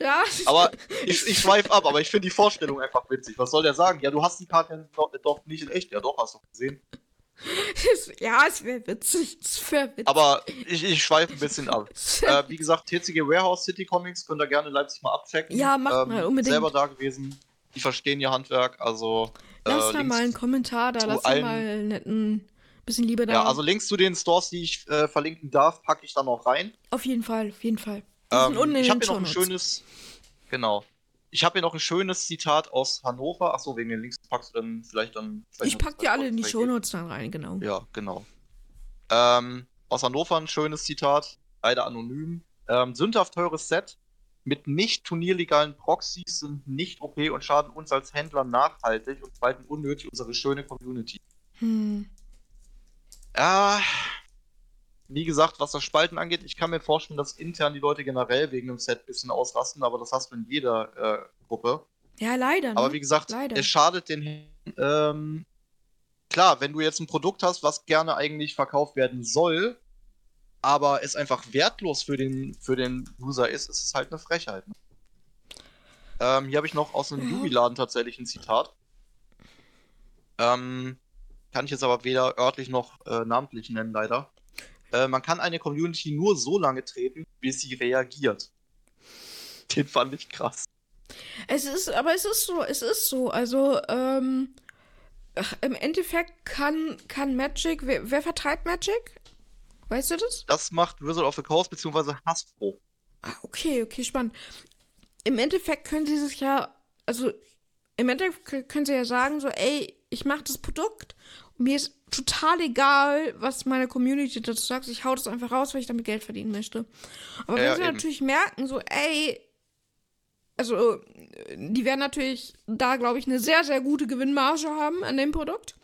Ja, Aber ich, ich schweife ab, aber ich finde die Vorstellung einfach witzig. Was soll der sagen? Ja, du hast die Karte doch, doch nicht in echt. Ja, doch, hast du gesehen. Ja, es wäre witzig. Es wäre witzig. Aber ich, ich schweife ein bisschen ab. Wär- Äh, wie gesagt, TCG Warehouse City Comics könnt ihr gerne Leipzig mal abchecken. Ja, macht ähm, mal, unbedingt. Selber da gewesen. die verstehen ihr Handwerk, also. Lass äh, da mal einen Kommentar da, lass da allen- mal einen netten bisschen Liebe da. Ja, also Links zu den Stores, die ich äh, verlinken darf, packe ich dann auch rein. auf jeden Fall, auf jeden Fall. Ähm, ich habe hier noch ein schönes, genau. Ich habe hier noch ein schönes Zitat aus Hannover. Achso, wegen den Links packst du dann vielleicht dann. vielleicht Ich pack die alle in die Shownotes dann rein, genau. Ja, genau. Ähm, aus Hannover ein schönes Zitat, leider anonym. Ähm, sündhaft teures Set mit nicht turnierlegalen Proxys sind nicht okay und schaden uns als Händler nachhaltig und spalten unnötig unsere schöne Community. Hm. Ja, wie gesagt, was das Spalten angeht, ich kann mir vorstellen, dass intern die Leute generell wegen dem Set ein bisschen ausrasten, aber das hast du in jeder äh, Gruppe. Ja, leider. Ne? Aber wie gesagt, Leider. es schadet den. Ähm, klar, wenn du jetzt ein Produkt hast, was gerne eigentlich verkauft werden soll, aber es einfach wertlos für den, für den User ist, ist es halt eine Frechheit. Ne? Ähm, hier habe ich noch aus einem Ja. Yubi-Laden tatsächlich ein Zitat. Ähm, kann ich jetzt aber weder örtlich noch äh, namentlich nennen, leider. Äh, man kann eine Community nur so lange treten, bis sie reagiert. Den fand ich krass. Es ist, aber es ist so, es ist so. Also, ähm, ach, im Endeffekt kann, kann Magic, wer, wer vertreibt Magic? Weißt du das? Das macht Wizard of the Coast bzw. Hasbro. Ah, okay, okay, spannend. Im Endeffekt können sie sich ja, also im Endeffekt können sie ja sagen, so, ey, ich mache das Produkt mir ist total egal, was meine Community dazu sagt. Ich hau das einfach raus, weil ich damit Geld verdienen möchte. Aber Ja, wenn sie eben. natürlich merken, so, ey, also äh, die werden natürlich da, glaube ich, eine sehr, sehr gute Gewinnmarge haben an dem Produkt.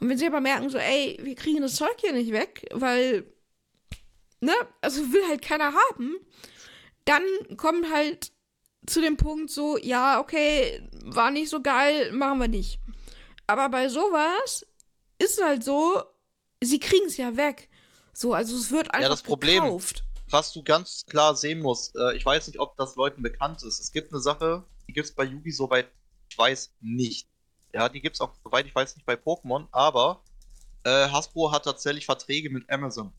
Und wenn sie aber merken, so, ey, wir kriegen das Zeug hier nicht weg, weil, ne, also will halt keiner haben, dann kommt halt zu dem Punkt so, ja, okay, war nicht so geil, machen wir nicht. Aber bei sowas ist es halt so, sie kriegen es ja weg. So, also es wird einfach das Problem- gekauft. Was du ganz klar sehen musst, äh, ich weiß nicht, ob das Leuten bekannt ist. Es gibt eine Sache, die gibt es bei Yugi, soweit ich weiß, nicht. Ja, die gibt es auch, soweit ich weiß, nicht bei Pokémon, aber äh, Hasbro hat tatsächlich Verträge mit Amazon.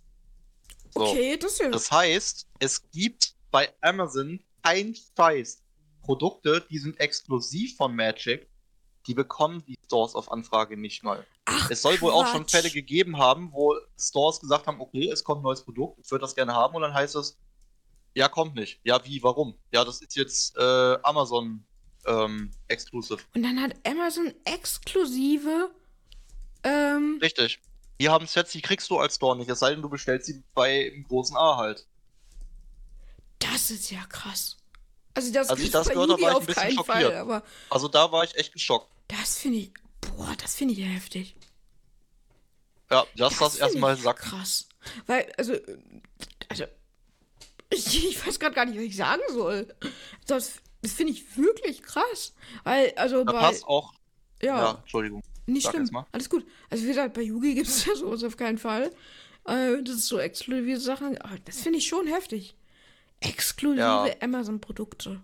So. Okay, das ist ja. Das heißt, es gibt bei Amazon kein Scheiß. Produkte, die sind exklusiv von Magic, die bekommen die Stores auf Anfrage nicht mal. Ach, Es soll wohl auch schon Quatsch. Fälle gegeben haben, wo Stores gesagt haben, okay, es kommt ein neues Produkt, ich würde das gerne haben und dann heißt es, ja, kommt nicht. Ja, wie, warum? Ja, das ist jetzt äh, Amazon ähm, exclusive. Und dann hat Amazon exklusive. Ähm, Richtig. Die haben Sets, die kriegst du als Store nicht, es sei denn, du bestellst sie bei einem großen A halt. das ist ja krass. Also das Als ich das gehört habe, war ich ein auf bisschen keinen schockiert. Fall, aber Also da war ich echt geschockt. das finde ich. Boah, das finde ich ja heftig. Ja, lass das, finde erstmal sacken. Krass. Weil, also, also, ich, ich weiß gerade gar nicht, was ich sagen soll. Das, das finde ich wirklich krass. Weil, also Da bei. passt auch. ja, Ja, Entschuldigung. nicht sag schlimm. Alles gut. Also, wie gesagt, bei Yugi gibt es ja sowas auf keinen Fall. Äh, das ist so exklusive Sachen. Aber das finde ich schon heftig. Exklusive Ja. Amazon-Produkte.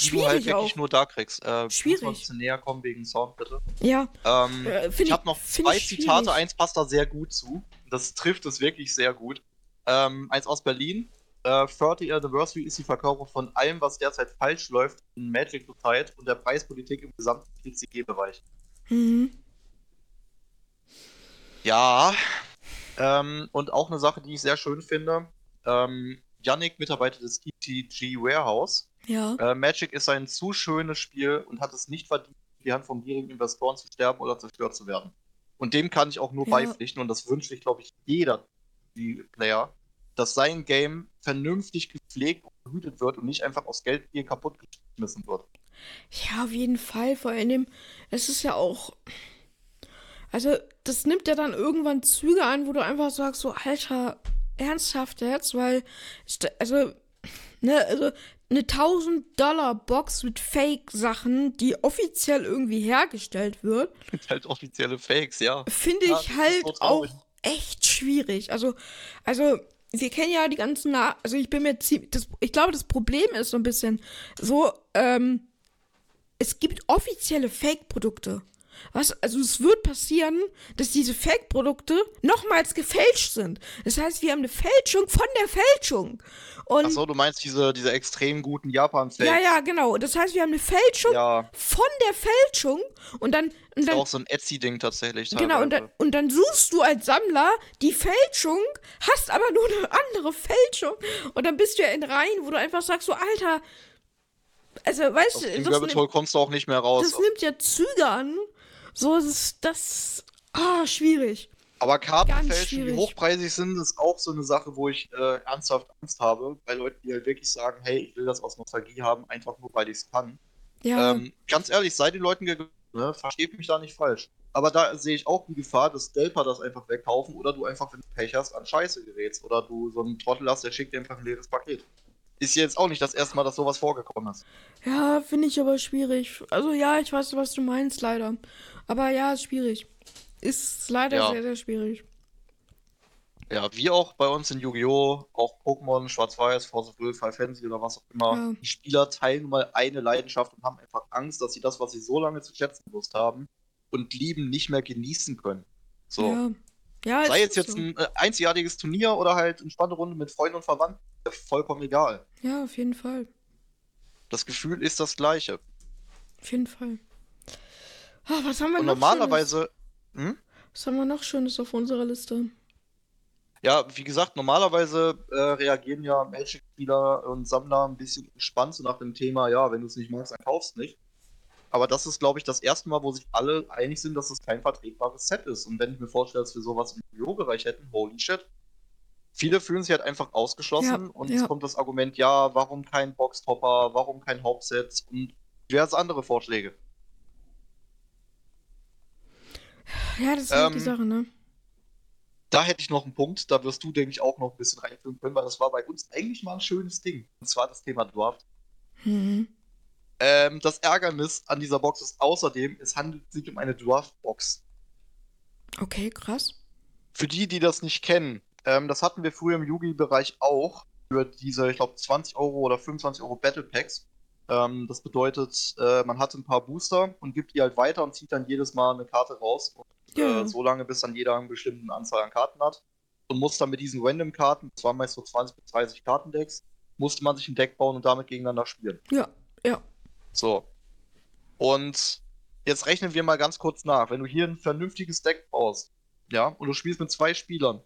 Die du halt Schwierig wirklich auch. nur da kriegst. Äh, Schwierig. Muss ein bisschen näher kommen wegen Sound, bitte. Ja, Ähm, Äh, ich habe noch zwei Zitate, schwierig. eins passt da sehr gut zu. Das trifft es wirklich sehr gut. Ähm, eins aus Berlin. Äh, 30 Anniversary ist die Verkaufung von allem, was derzeit falsch läuft in Magic zurzeit und der Preispolitik im gesamten TCG-Bereich. mhm. Ja. Ähm, und auch eine Sache, die ich sehr schön finde. Ähm, Yannick, Mitarbeiter des TTG Warehouse. ja. Äh, Magic ist ein zu schönes Spiel und hat es nicht verdient, in die Hand von gierigen Investoren zu sterben oder zerstört zu werden. Und dem kann ich auch nur Ja. beipflichten und das wünscht sich, glaube ich, jeder die Player, dass sein Game vernünftig gepflegt und behütet wird und nicht einfach aus Geldgier kaputt geschmissen wird. Ja, auf jeden Fall. Vor allem, es ist ja auch. Also, das nimmt ja dann irgendwann Züge an, wo du einfach sagst, so, Alter, ernsthaft jetzt? Weil, also, ne, also, eine 1000-Dollar-Box mit Fake-Sachen, die offiziell irgendwie hergestellt wird, Sind halt offizielle Fakes, ja. finde Ja, ich ist halt so auch echt schwierig. Also, also, wir kennen ja die ganzen, Na also ich bin mir ziemlich, das, ich glaube, das Problem ist so ein bisschen so, ähm, es gibt offizielle Fake-Produkte. Was, also es wird passieren, dass diese Fake-Produkte nochmals gefälscht sind. Das heißt, wir haben eine Fälschung von der Fälschung. Und Achso, du meinst diese, diese extrem guten Japan-Fakes? ja, ja, genau. Das heißt, wir haben eine Fälschung Ja, von der Fälschung und dann, und ist dann auch so ein Etsy-Ding tatsächlich. Genau, und dann, teilweise. und dann suchst du als Sammler die Fälschung, hast aber nur eine andere Fälschung. Und dann bist du ja in Reihen, wo du einfach sagst, so, Alter, also, weißt Aus du, dem Rabbit nimmt- Hole kommst du auch nicht mehr raus. das nimmt ja Züge an. So, ist, das, ah, schwierig. Aber Karten Ganz fälschen, die hochpreisig sind, ist auch so eine Sache, wo ich äh, ernsthaft Angst habe, bei Leuten, die halt wirklich sagen, hey, ich will das aus Nostalgie haben, einfach nur, weil ich es kann. Ja, Ähm, ganz ehrlich, sei den Leuten gegönnt, ne? versteht mich da nicht falsch. Aber da sehe ich auch die Gefahr, dass Delper das einfach wegkaufen oder du einfach, wenn du Pech hast, an Scheiße gerätst. Oder du so einen Trottel hast, der schickt dir einfach ein leeres Paket. Ist jetzt auch nicht das erste Mal, dass sowas vorgekommen ist. ja, finde ich aber schwierig. Also, ja, ich weiß, was du meinst, leider. Aber ja, ist schwierig. Ist leider Ja. sehr, sehr schwierig. Ja, wie auch bei uns in Yu-Gi-Oh!, auch Pokémon, Schwarz-Weiß, Force of Will, Five Fantasy oder was auch immer. Ja. Die Spieler teilen nun mal eine Leidenschaft und haben einfach Angst, dass sie das, was sie so lange zu schätzen gewusst haben und lieben, nicht mehr genießen können. So. Ja. Ja, Sei jetzt so. ein äh, einzigartiges Turnier oder halt eine spannende Runde mit Freunden und Verwandten. Vollkommen egal. Ja, auf jeden Fall. Das Gefühl ist das gleiche. Auf jeden Fall. Ah, was haben wir Und noch normalerweise, hm? Was haben wir noch Schönes auf unserer Liste? ja, wie gesagt, normalerweise äh, reagieren ja Magic-Spieler und Sammler ein bisschen entspannt so nach dem Thema, ja, wenn du es nicht magst, dann kaufst nicht. Aber das ist, glaube ich, das erste Mal, wo sich alle einig sind, dass es kein vertretbares Set ist. Und wenn ich mir vorstelle, dass wir sowas im Yu-Gi-Oh!-Bereich hätten, holy shit. Viele fühlen sich halt einfach ausgeschlossen Ja, und ja. es kommt das Argument, ja, warum kein Boxtopper, warum kein Hauptset und diverse andere Vorschläge. Ja, das ist halt die Ähm, Sache, ne? Da hätte ich noch einen Punkt, da wirst du, denke ich, auch noch ein bisschen reinführen können, weil das war bei uns eigentlich mal ein schönes Ding. Und zwar das Thema Dwarf. Mhm. Ähm, das Ärgernis an dieser Box ist außerdem, es handelt sich um eine Dwarf-Box. Okay, krass. Für die, die das nicht kennen, ähm, das hatten wir früher im Yugi-Bereich auch für diese, ich glaube, 20 Euro oder 25 Euro Battle Packs. Ähm, das bedeutet, äh, man hat ein paar Booster und gibt die halt weiter und zieht dann jedes Mal eine Karte raus. Und, Ja. äh, so lange, bis dann jeder eine bestimmte Anzahl an Karten hat. Und muss dann mit diesen Random-Karten, das waren meist so 20 bis 30 Kartendecks, musste man sich ein Deck bauen und damit gegeneinander spielen. Ja, ja. So. Und jetzt rechnen wir mal ganz kurz nach. Wenn du hier ein vernünftiges Deck baust, ja, und du spielst mit zwei Spielern,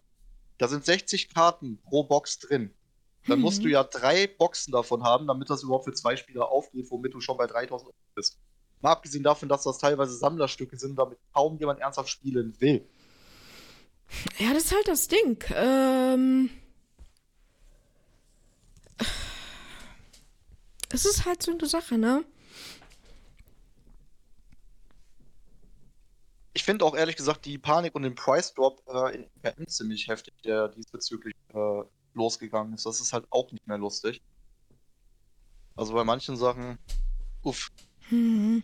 da sind 60 Karten pro Box drin. Dann Mhm. musst du ja drei Boxen davon haben, damit das überhaupt für zwei Spieler aufgeht, womit du schon bei 3000 Euro bist. Mal abgesehen davon, dass das teilweise Sammlerstücke sind, damit kaum jemand ernsthaft spielen will. Ja, das ist halt das Ding. Ähm. Es ist halt so eine Sache, ne? Ich finde auch ehrlich gesagt die Panik und den Price Drop äh, in IKM ziemlich heftig, der diesbezüglich äh, losgegangen ist. Das ist halt auch nicht mehr lustig. Also bei manchen Sachen, uff. Mhm.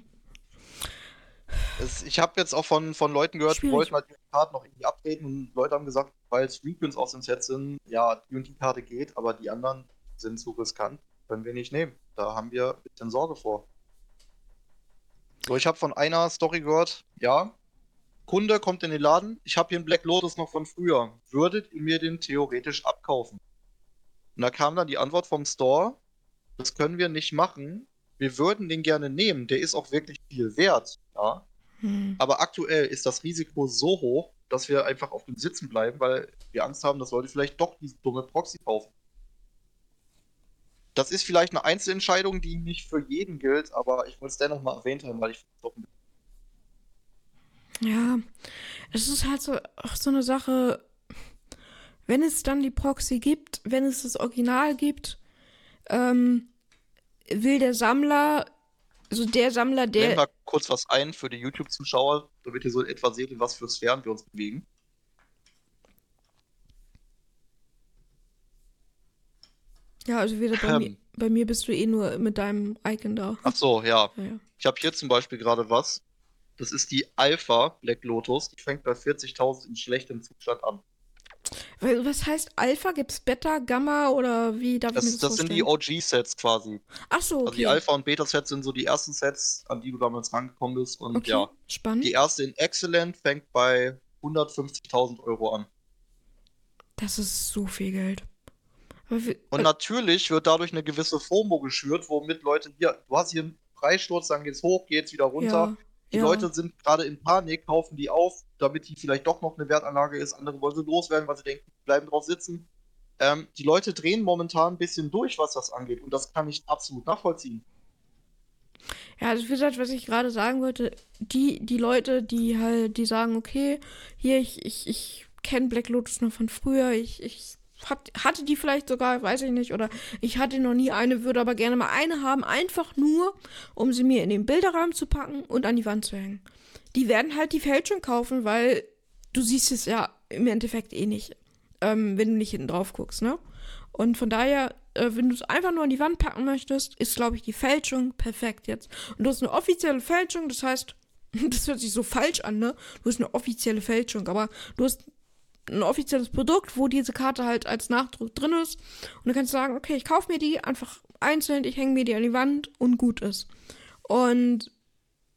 Es, ich habe jetzt auch von, von Leuten gehört, die wollten halt die Karte noch irgendwie updaten und Leute haben gesagt, weil es Reprints aus dem Set sind, ja, die und die Karte geht, aber die anderen sind zu riskant, können wir nicht nehmen. Da haben wir ein bisschen Sorge vor. So, ich habe von einer Story gehört, ja, Kunde kommt in den Laden, ich habe hier einen Black Lotus noch von früher. Würdet ihr mir den theoretisch abkaufen? Und da kam dann die Antwort vom Store, das können wir nicht machen. Wir würden den gerne nehmen, der ist auch wirklich viel wert, ja. Mhm. Aber aktuell ist das Risiko so hoch, dass wir einfach auf dem Sitzen bleiben, weil wir Angst haben, dass Leute vielleicht doch diese dumme Proxy kaufen. Das ist vielleicht eine Einzelentscheidung, die nicht für jeden gilt, aber ich wollte es dennoch mal erwähnt haben, weil ich es doch ein Ja, es ist halt so, auch so eine Sache, wenn es dann die Proxy gibt, wenn es das Original gibt, ähm, will der Sammler, also der Sammler, der, wir kurz was ein für die YouTube-Zuschauer, damit ihr so in etwa seht, in was für Sphären wir uns bewegen. ja, also wieder bei, Ähm. mir, bei mir bist du eh nur mit deinem Icon da. Ach so, ja. Ja, ja. Ich habe hier zum Beispiel gerade was. Das ist die Alpha Black Lotus. Die fängt bei 40.000 in schlechtem Zustand an. Was heißt Alpha? Gibt es Beta, Gamma oder wie darf das, ich mir das, das sind die OG-Sets quasi. Ach so, okay. Also die Alpha- und Beta-Sets sind so die ersten Sets, an die du damals rangekommen bist. Und okay. ja, spannend. die erste in Excellent fängt bei 150.000 Euro an. Das ist so viel Geld. Und natürlich wird dadurch eine gewisse FOMO geschürt, womit Leute hier, du hast hier einen Preissturz, dann geht's hoch, geht's wieder runter. Ja, die ja. Leute sind gerade in Panik, kaufen die auf, damit die vielleicht doch noch eine Wertanlage ist. Andere wollen sie loswerden, weil sie denken, bleiben drauf sitzen. Ähm, die Leute drehen momentan ein bisschen durch, was das angeht. Und das kann ich absolut nachvollziehen. Ja, also wie gesagt, was ich gerade sagen wollte, die, die Leute, die halt, die sagen, okay, hier, ich, ich, ich kenne Black Lotus noch von früher, ich, ich hab, hatte die vielleicht sogar, weiß ich nicht, oder ich hatte noch nie eine, würde aber gerne mal eine haben, einfach nur, um sie mir in den Bilderrahmen zu packen und an die Wand zu hängen. Die werden halt die Fälschung kaufen, weil du siehst es ja im Endeffekt eh nicht, ähm, wenn du nicht hinten drauf guckst, ne? Und von daher, äh, wenn du es einfach nur an die Wand packen möchtest, ist, glaube ich, die Fälschung perfekt jetzt. Und du hast eine offizielle Fälschung, das heißt, das hört sich so falsch an, ne? Du hast eine offizielle Fälschung, aber du hast ein offizielles Produkt, wo diese Karte halt als Nachdruck drin ist. Und dann kannst du sagen, okay, ich kaufe mir die einfach einzeln, ich hänge mir die an die Wand und gut ist. Und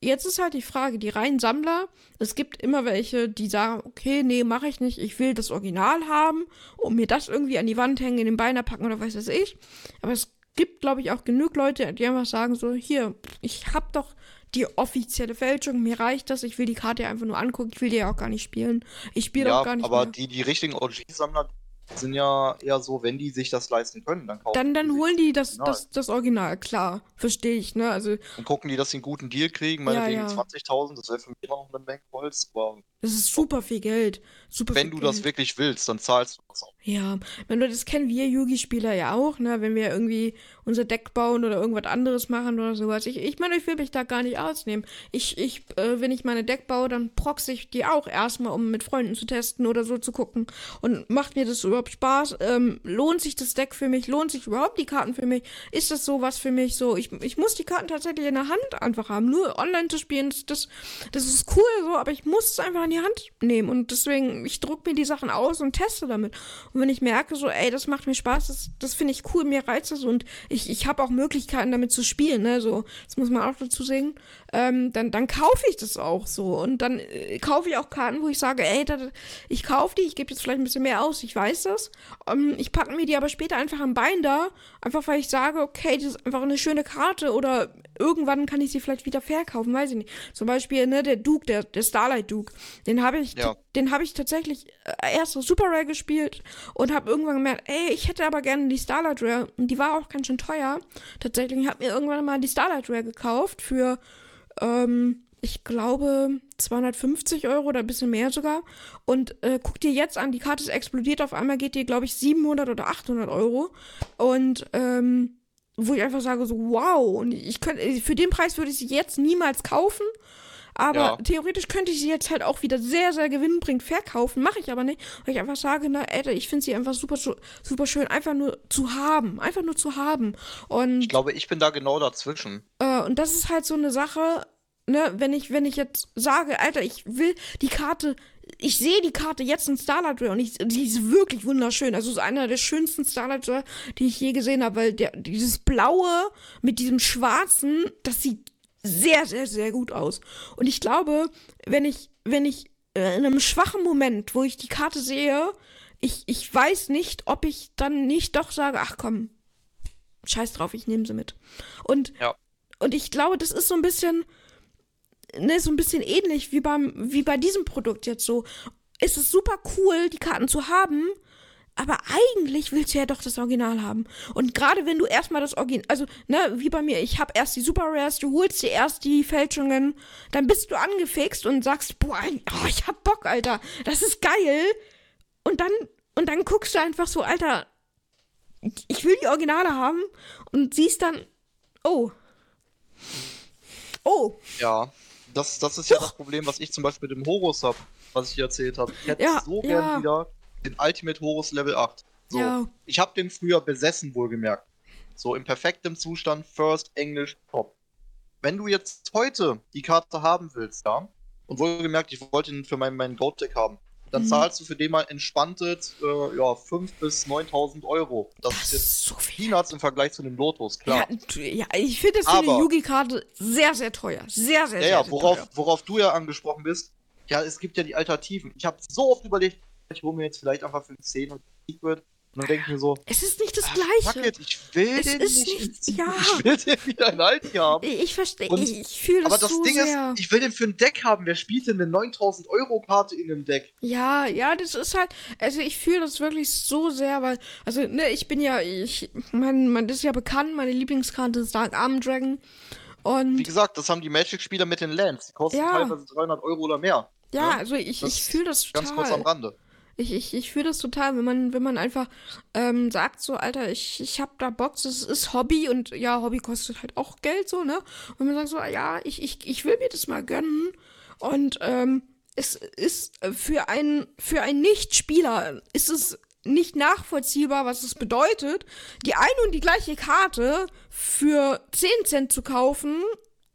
jetzt ist halt die Frage, die reinen Sammler, es gibt immer welche, die sagen, okay, nee, mache ich nicht, ich will das Original haben und mir das irgendwie an die Wand hängen, in den Beiner packen oder weiß was ich. Aber es gibt, glaube ich, auch genug Leute, die einfach sagen so, hier, ich hab doch die offizielle Fälschung, mir reicht das, ich will die Karte ja einfach nur angucken, ich will die ja auch gar nicht spielen. Ich spiele ja, auch gar nicht aber mehr. die, die richtigen OG-Sammler sind ja eher so, wenn die sich das leisten können, dann kaufen Dann, dann die holen die das, Original. das, das Original, klar, verstehe ich, ne? Also, Und gucken die, dass sie einen guten Deal kriegen, Ja, meinetwegen ja. 20.000, das wäre für mich immer noch eine Menge Holz, aber das ist super viel Geld. Super wenn viel du das Geld. wirklich willst, dann zahlst du das auch. Ja, wenn du das kennen wir Yugi-Spieler ja auch, ne? Wenn wir irgendwie unser Deck bauen oder irgendwas anderes machen oder sowas. Ich, ich meine, ich will mich da gar nicht ausnehmen. Ich, ich, äh, wenn ich meine Deck baue, dann proxe ich die auch erstmal, um mit Freunden zu testen oder so zu gucken. Und macht mir das überhaupt Spaß? Ähm, lohnt sich das Deck für mich? Lohnt sich überhaupt die Karten für mich? Ist das so was für mich? So, ich, ich muss die Karten tatsächlich in der Hand einfach haben. Nur online zu spielen, das, das, das ist cool so, aber ich muss es einfach in die Hand nehmen. Und deswegen, ich druck mir die Sachen aus und teste damit. Und wenn ich merke, so, ey, das macht mir Spaß, das, das finde ich cool, mir reizt es und ich, ich habe auch Möglichkeiten damit zu spielen, ne, so, das muss man auch dazu sehen, ähm, dann, dann kaufe ich das auch so und dann äh, kaufe ich auch Karten, wo ich sage, ey, da, ich kaufe die, ich gebe jetzt vielleicht ein bisschen mehr aus, ich weiß das, ähm, ich packe mir die aber später einfach am Bein da, einfach weil ich sage, okay, das ist einfach eine schöne Karte oder irgendwann kann ich sie vielleicht wieder verkaufen, weiß ich nicht. Zum Beispiel, ne, der Duke, der, der Starlight Duke, den habe ich, Ja. den habe ich tatsächlich äh, erst so Super Rare gespielt und habe irgendwann gemerkt, ey, ich hätte aber gerne die Starlight Rare und die war auch ganz schön teuer. Tatsächlich habe mir irgendwann mal die Starlight Rare gekauft für, ähm, ich glaube 250 Euro oder ein bisschen mehr sogar. Und äh, guck dir jetzt an, die Karte ist explodiert. Auf einmal geht die, glaube ich, 700 oder 800 Euro. Und ähm, wo ich einfach sage so, wow, und ich könnte, für den Preis würde ich sie jetzt niemals kaufen. Aber Ja. theoretisch könnte ich sie jetzt halt auch wieder sehr, sehr gewinnbringend verkaufen. Mache ich aber nicht, weil ich einfach sage, na, ey, ich finde sie einfach super, super schön, einfach nur zu haben. Einfach nur zu haben. Und, Ich glaube, ich bin da genau dazwischen. äh, und das ist halt so eine Sache, ne, wenn ich, wenn ich jetzt sage, Alter, ich will die Karte, ich sehe die Karte jetzt in Starlight Rare und ich, die ist wirklich wunderschön. Also es ist einer der schönsten Starlight Rare, die ich je gesehen habe, weil der, dieses Blaue mit diesem Schwarzen, das sieht sehr, sehr, sehr gut aus. Und ich glaube, wenn ich, wenn ich äh, in einem schwachen Moment, wo ich die Karte sehe, ich, ich weiß nicht, ob ich dann nicht doch sage, ach komm, scheiß drauf, ich nehme sie mit. Und, Ja. und ich glaube, das ist so ein bisschen, ne, so ein bisschen ähnlich wie beim, wie bei diesem Produkt jetzt so. Es ist super cool, die Karten zu haben, aber eigentlich willst du ja doch das Original haben. Und gerade wenn du erstmal das Original, also, ne, wie bei mir, ich habe erst die Super Rares, du holst dir erst die Fälschungen, dann bist du angefixt und sagst, boah, oh, ich hab Bock, Alter, das ist geil. Und dann, und dann guckst du einfach so, Alter, ich will die Originale haben und siehst dann, oh. Oh, Ja, das, das ist ja das Problem, was ich zum Beispiel mit dem Horus habe, was ich dir erzählt habe. Ich hätte Ja, so ja. gern wieder den Ultimate Horus Level 8. So, Ja. ich habe den früher besessen, wohlgemerkt. So im perfekten Zustand, First, Englisch, Top. Wenn du jetzt heute die Karte haben willst, ja, und wohlgemerkt, ich wollte ihn für mein, mein Goat-Deck haben, dann Mhm. zahlst du für den mal entspannte äh, ja, 5.000 bis 9.000 Euro. Das, Das ist jetzt so viel. Peanuts im Vergleich zu dem Lotus, klar. Ja, ja, ich finde das für eine Yugi-Karte sehr, sehr teuer. Sehr, sehr, Ja, sehr, ja, worauf, teuer. worauf du ja angesprochen bist, ja, es gibt ja die Alternativen. Ich habe so oft überlegt, ich hole mir jetzt vielleicht einfach für 10 und Secret. Und dann denke ich mir so, Es ist nicht das ah, Gleiche. fuck it, ich will Es den ist nicht, nicht- ja. Ich will den wieder in Aldi haben. Ich verstehe, ich, ich fühle das, Aber das so Ding sehr. ist, ich will den für ein Deck haben. Wer spielt denn eine 9000 Euro Karte in einem Deck? Ja, ja, das ist halt, also ich fühle das wirklich so sehr, weil, also, ne, ich bin ja, ich, man das ist ja bekannt, meine Lieblingskarte ist Dark Arm Dragon. Und Wie gesagt, das haben die Magic-Spieler mit den Lands. Die kosten Ja. teilweise 300 Euro oder mehr. ja, ne? also ich, Das ich fühle das total. Ganz kurz am Rande. Ich, ich, ich fühle das total, wenn man, wenn man einfach ähm, sagt, so, Alter, ich, ich hab da Box, das ist Hobby und ja, Hobby kostet halt auch Geld, so, ne? Und man sagt so, ja, ich, ich, ich will mir das mal gönnen. Und ähm, es ist für einen, für einen Nicht-Spieler ist es nicht nachvollziehbar, was es bedeutet, die eine und die gleiche Karte für 10 Cent zu kaufen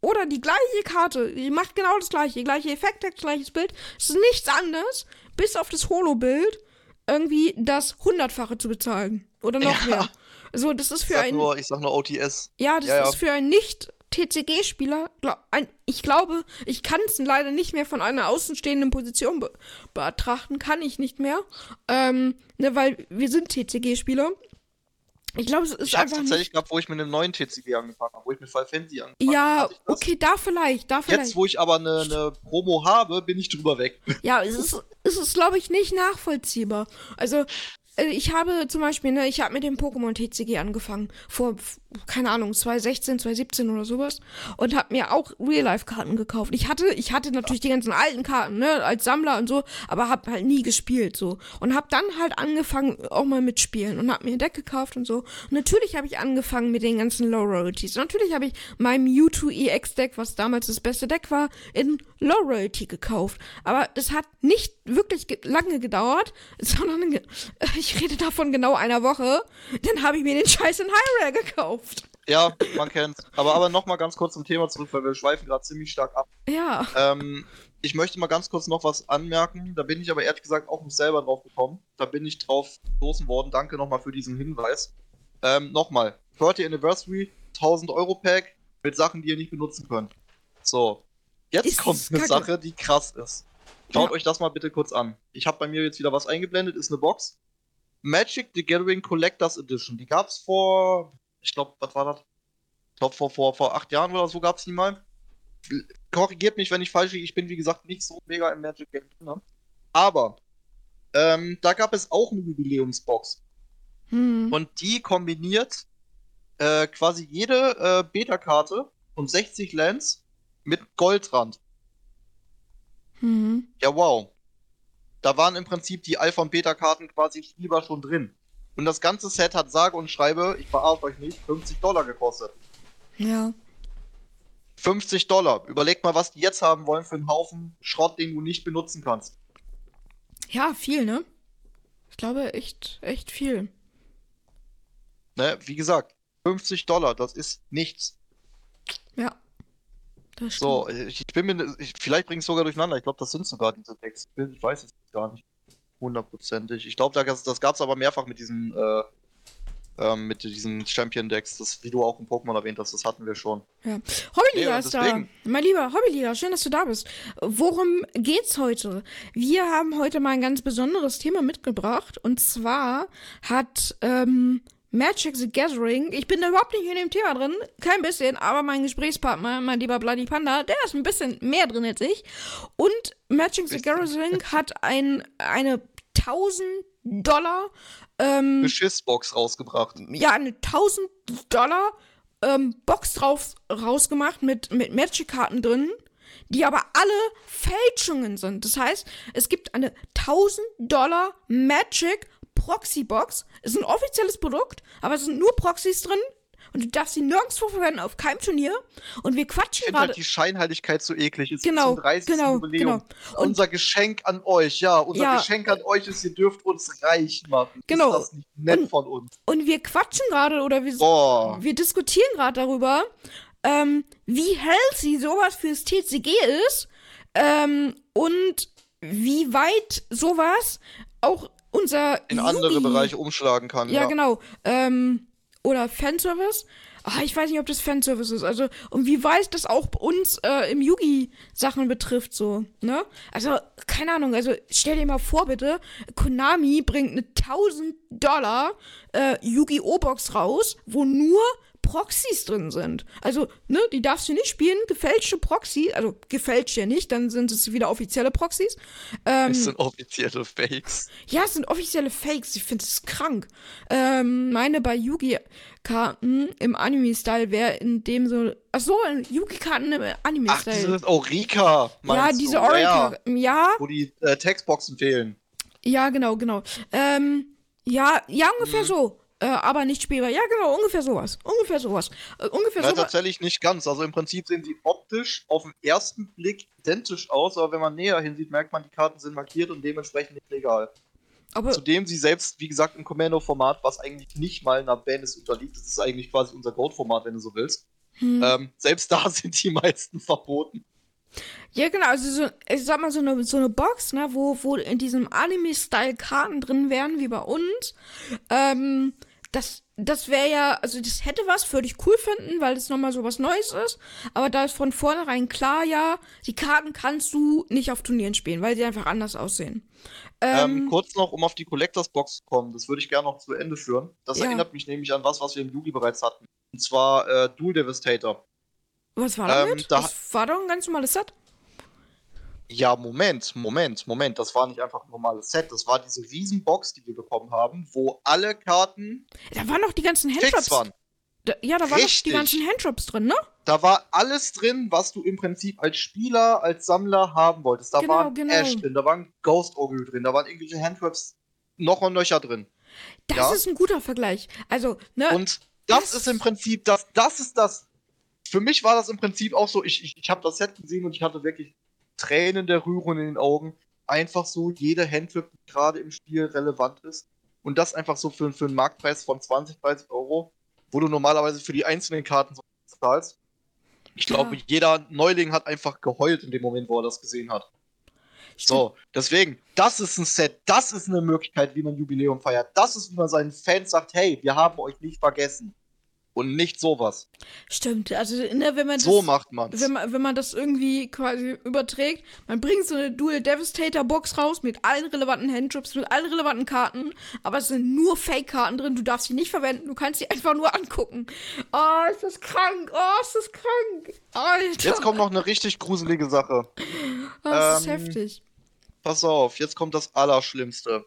oder die gleiche Karte, die macht genau das gleiche, gleiche Effekte, gleiches Bild, es ist nichts anderes, bis auf das Holo-Bild irgendwie das hundertfache zu bezahlen oder noch Ja. mehr. So, das ist Ich für sag, einen, nur, ich sag nur OTS. ja, das ja, ja. ist für einen Nicht-TCG-Spieler, glaub, ich glaube, ich kann es leider nicht mehr von einer außenstehenden Position be betrachten, kann ich nicht mehr, ähm, ne, weil wir sind TCG-Spieler. Ich glaube, es ist Ich einfach tatsächlich nicht, gehabt, wo ich mit einem neuen TCG angefangen habe, wo ich mit Final Fantasy angefangen ja, habe. ich das. okay, da vielleicht, da vielleicht. Jetzt, wo ich aber eine, eine Promo habe, bin ich drüber weg. Ja, es ist, es ist glaube ich, nicht nachvollziehbar. Also, äh, ich habe zum Beispiel, ne, ich habe mit dem Pokémon TCG angefangen, vor, keine Ahnung, 2016, 2017 oder sowas, und habe mir auch Real-Life-Karten gekauft. Ich hatte, ich hatte natürlich die ganzen alten Karten, ne, als Sammler und so, aber habe halt nie gespielt, so. Und habe dann halt angefangen, auch mal mit Spielen und habe mir ein Deck gekauft und so. Und natürlich habe ich angefangen mit den ganzen Low-Royalties. Natürlich habe ich mein Mewtwo EX-Deck, was damals das beste Deck war, in Low-Royalty gekauft. Aber das hat nicht wirklich ge lange gedauert, sondern ich rede davon genau einer Woche. Dann habe ich mir den Scheiß in High Rare gekauft. Ja, man kennt's. Aber, aber nochmal ganz kurz zum Thema zurück, weil wir schweifen gerade ziemlich stark ab. Ja. Ähm, ich möchte mal ganz kurz noch was anmerken. Da bin ich aber ehrlich gesagt auch nicht selber drauf gekommen. Da bin ich drauf gestoßen worden. Danke nochmal für diesen Hinweis. Ähm, nochmal. 30 Anniversary, 1000 Euro Pack mit Sachen, die ihr nicht benutzen könnt. So. Jetzt Ist kommt eine. Sache, die krass ist. Schaut Ja. euch das mal bitte kurz an. Ich habe bei mir jetzt wieder was eingeblendet, ist eine Box. Magic the Gathering Collectors Edition. Die gab's vor, ich glaube, was war das? Ich glaube, vor, vor, vor acht Jahren oder so gab's die mal. Korrigiert mich, wenn ich falsch liege. Ich bin, wie gesagt, nicht so mega im Magic Game drin. ne? Aber ähm, da gab es auch eine Jubiläumsbox. Hm. Und die kombiniert äh, quasi jede äh, Beta-Karte und 60 Lands mit Goldrand. Hm. Ja, wow. Da waren im Prinzip die Alpha- und Beta-Karten quasi spielbar schon drin. Und das ganze Set hat sage und schreibe, ich verarsche euch nicht, 50 Dollar gekostet. Ja. 50 Dollar. Überleg mal, was die jetzt haben wollen für einen Haufen Schrott, den du nicht benutzen kannst. Ja, viel, ne? Ich glaube, echt, echt viel. Ne? Wie gesagt, 50 Dollar, das ist nichts. Ja. Das So, ich bin mir, ich, vielleicht bringe ich es sogar durcheinander. Ich glaube, das sind sogar diese Decks. Ich weiß es gar nicht. Hundertprozentig. Ich glaube, das, das gab es aber mehrfach mit diesen, äh, ähm, mit diesen Champion-Decks. Das, wie du auch im Pokémon erwähnt hast, das hatten wir schon. Ja. Hobbyliga und ist da. Mein lieber Hobbyliga, schön, dass du da bist. Worum geht's heute? Wir haben heute mal ein ganz besonderes Thema mitgebracht. Und zwar hat ähm, Magic the Gathering, ich bin da überhaupt nicht in dem Thema drin, kein bisschen, aber mein Gesprächspartner, mein lieber Bloody Panda, der ist ein bisschen mehr drin als ich. Und Magic the Gathering hat ein, eine 1000 Dollar ähm, Beschissbox rausgebracht. ja, eine 1000 Dollar ähm, Box drauf rausgemacht mit, mit Magic-Karten drin, die aber alle Fälschungen sind. Das heißt, es gibt eine 1000 Dollar Magic Proxy Box. Ist ein offizielles Produkt, aber es sind nur Proxys drin. Und du darfst sie nirgendwo verwenden, auf keinem Turnier. Und wir quatschen finde halt gerade. die Scheinheiligkeit so eklig. Es Genau, 30. genau, Jubiläum. genau. Und- unser Geschenk an euch, ja, unser Ja. Geschenk an euch ist, ihr dürft uns reich machen. Genau. Ist das nicht nett Und- von uns? Und wir quatschen gerade oder wir, Boah. wir diskutieren gerade darüber, ähm, wie healthy sowas fürs TCG ist ähm, und wie weit sowas auch unser In Yugi- andere Bereiche umschlagen kann. Ja, Ja, genau. Ähm, oder Fanservice. Ah, ich weiß nicht, ob das Fanservice ist. Also, und wie weit das auch uns äh, im Yugi Sachen betrifft, so, ne? Also, keine Ahnung, also stell dir mal vor, bitte, Konami bringt eine 1000 Dollar äh, Yu-Gi-Oh! Box raus, wo nur Proxys drin sind. Also, ne, die darfst du nicht spielen, gefälschte Proxy, also gefälscht ja nicht, dann sind es wieder offizielle Proxys. Ähm, Es sind offizielle Fakes. ja, es sind offizielle Fakes. Ich finde es krank. Ähm, meine bei Yugi-Karten im Anime-Style wäre in dem so. Ach so, Yugi-Karten im Ach, Anime-Style. diese Aurika. Ja, meinst diese du? Ja, ja, Ja, Wo die äh, Textboxen fehlen. ja, genau, genau. Ähm, ja, ja, ungefähr Mhm. so. Äh, aber nicht spielbar. Ja, genau, ungefähr sowas. Ungefähr sowas. Äh, ungefähr Ja, sowas. tatsächlich nicht ganz. Also im Prinzip sehen sie optisch auf den ersten Blick identisch aus, aber wenn man näher hinsieht, merkt man, die Karten sind markiert und dementsprechend nicht legal. Aber Zudem sie selbst, wie gesagt, im Commando-Format, was eigentlich nicht mal einer Bandis unterliegt, das ist eigentlich quasi unser Goat-Format, wenn du so willst. hm. Ähm, selbst da sind die meisten verboten. Ja, genau, also so, ich sag mal, so eine, so eine Box, ne, wo, wo in diesem Anime-Style Karten drin wären, wie bei uns. Ähm, das, das wäre ja, also das hätte was, würde ich cool finden, weil es nochmal so was Neues ist. Aber da ist von vornherein klar, ja, die Karten kannst du nicht auf Turnieren spielen, weil sie einfach anders aussehen. Ähm, Ähm, kurz noch, um auf die Collectors Box zu kommen, das würde ich gerne noch zu Ende führen. Das Ja. erinnert mich nämlich an was, was wir im Yugi bereits hatten. Und zwar äh, Dual Devastator. was war ähm, damit? da- das war doch ein ganz normales Set. Ja, Moment, Moment, Moment. Das war nicht einfach ein normales Set. Das war diese Riesenbox, die wir bekommen haben, wo alle Karten Da waren noch die ganzen waren. Da, ja, da waren noch die ganzen Handshops drin, ne? Da war alles drin, was du im Prinzip als Spieler, als Sammler haben wolltest. Da Genau, waren genau. Ash drin, da waren Ghost Ogre drin, da waren irgendwelche Handtraps noch und nöcher drin. Das Ja. ist ein guter Vergleich. Also, ne? Und das Das- ist im Prinzip, das, das ist das. Für mich war das im Prinzip auch so, ich, ich, ich habe das Set gesehen und ich hatte wirklich Tränen der Rührung in den Augen. Einfach so jede Handtrip, die gerade im Spiel relevant ist. Und das einfach so für, für einen Marktpreis von 20, 30 Euro, wo du normalerweise für die einzelnen Karten so zahlst. Ich Ja. glaube, jeder Neuling hat einfach geheult in dem Moment, wo er das gesehen hat. So, deswegen, das ist ein Set, das ist eine Möglichkeit, wie man Jubiläum feiert. Das ist, wie man seinen Fans sagt, hey, wir haben euch nicht vergessen. Und nicht sowas. Stimmt, also ne, wenn man So das, macht man's. wenn man, wenn man das irgendwie quasi überträgt, man bringt so eine Dual Devastator Box raus mit allen relevanten Handtrips, mit allen relevanten Karten, aber es sind nur Fake-Karten drin, du darfst sie nicht verwenden, du kannst sie einfach nur angucken. Oh, ist das krank, oh, ist das krank. Alter. Jetzt kommt noch eine richtig gruselige Sache. oh, das ist ähm, heftig. Pass auf, jetzt kommt das Allerschlimmste.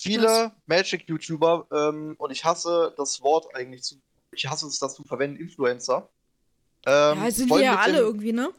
Viele Magic-YouTuber, ähm, und ich hasse das Wort eigentlich zu, ich hasse es, das zu verwenden, Influencer. Ähm, Ja, sind wir ja alle dem- irgendwie, ne?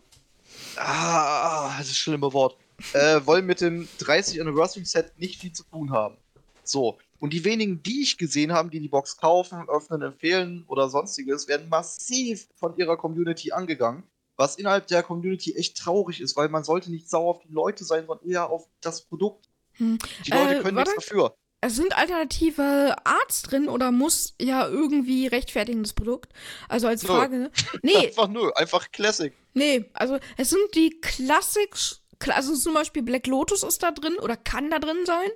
Ah, das ist schlimme Wort. Äh, wollen mit dem 30 Anniversary Set nicht viel zu tun haben. So. Und die wenigen, die ich gesehen habe, die die Box kaufen, öffnen, empfehlen oder sonstiges, werden massiv von ihrer Community angegangen. Was innerhalb der Community echt traurig ist, weil man sollte nicht sauer auf die Leute sein, sondern eher auf das Produkt. Hm. Die Leute Äh, können nichts dafür. Es sind alternative Arts drin oder muss ja irgendwie rechtfertigen das Produkt? Also als. Frage, ne? Nee, Einfach nö, einfach Classic. Nee, also es sind die Classics, also zum Beispiel Black Lotus ist da drin oder kann da drin sein,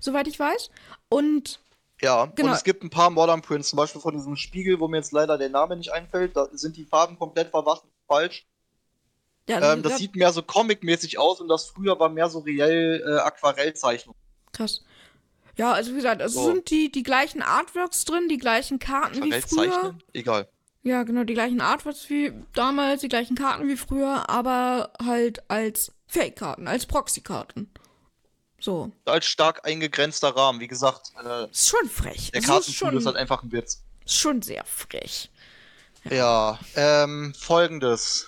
soweit ich weiß. Und Ja, Genau. und es gibt ein paar Modern Prints, zum Beispiel von diesem Spiegel, wo mir jetzt leider der Name nicht einfällt. Da sind die Farben komplett verwaschen, falsch. ja, Ähm, das ja, sieht mehr so comic-mäßig aus und das früher war mehr so reell äh, Aquarellzeichnung. krass. Ja, also wie gesagt, es So. sind die, die gleichen Artworks drin, die gleichen Karten wie früher. Aquarellzeichnen? Egal. Ja, genau, die gleichen Artworks wie damals, die gleichen Karten wie früher, aber halt als Fake-Karten, als Proxy-Karten. So. Als stark eingegrenzter Rahmen. Wie gesagt, äh, Ist schon frech. der Es ist Kartenpool schon, ist halt einfach ein Witz. ist schon sehr frech. Ja, ähm, folgendes.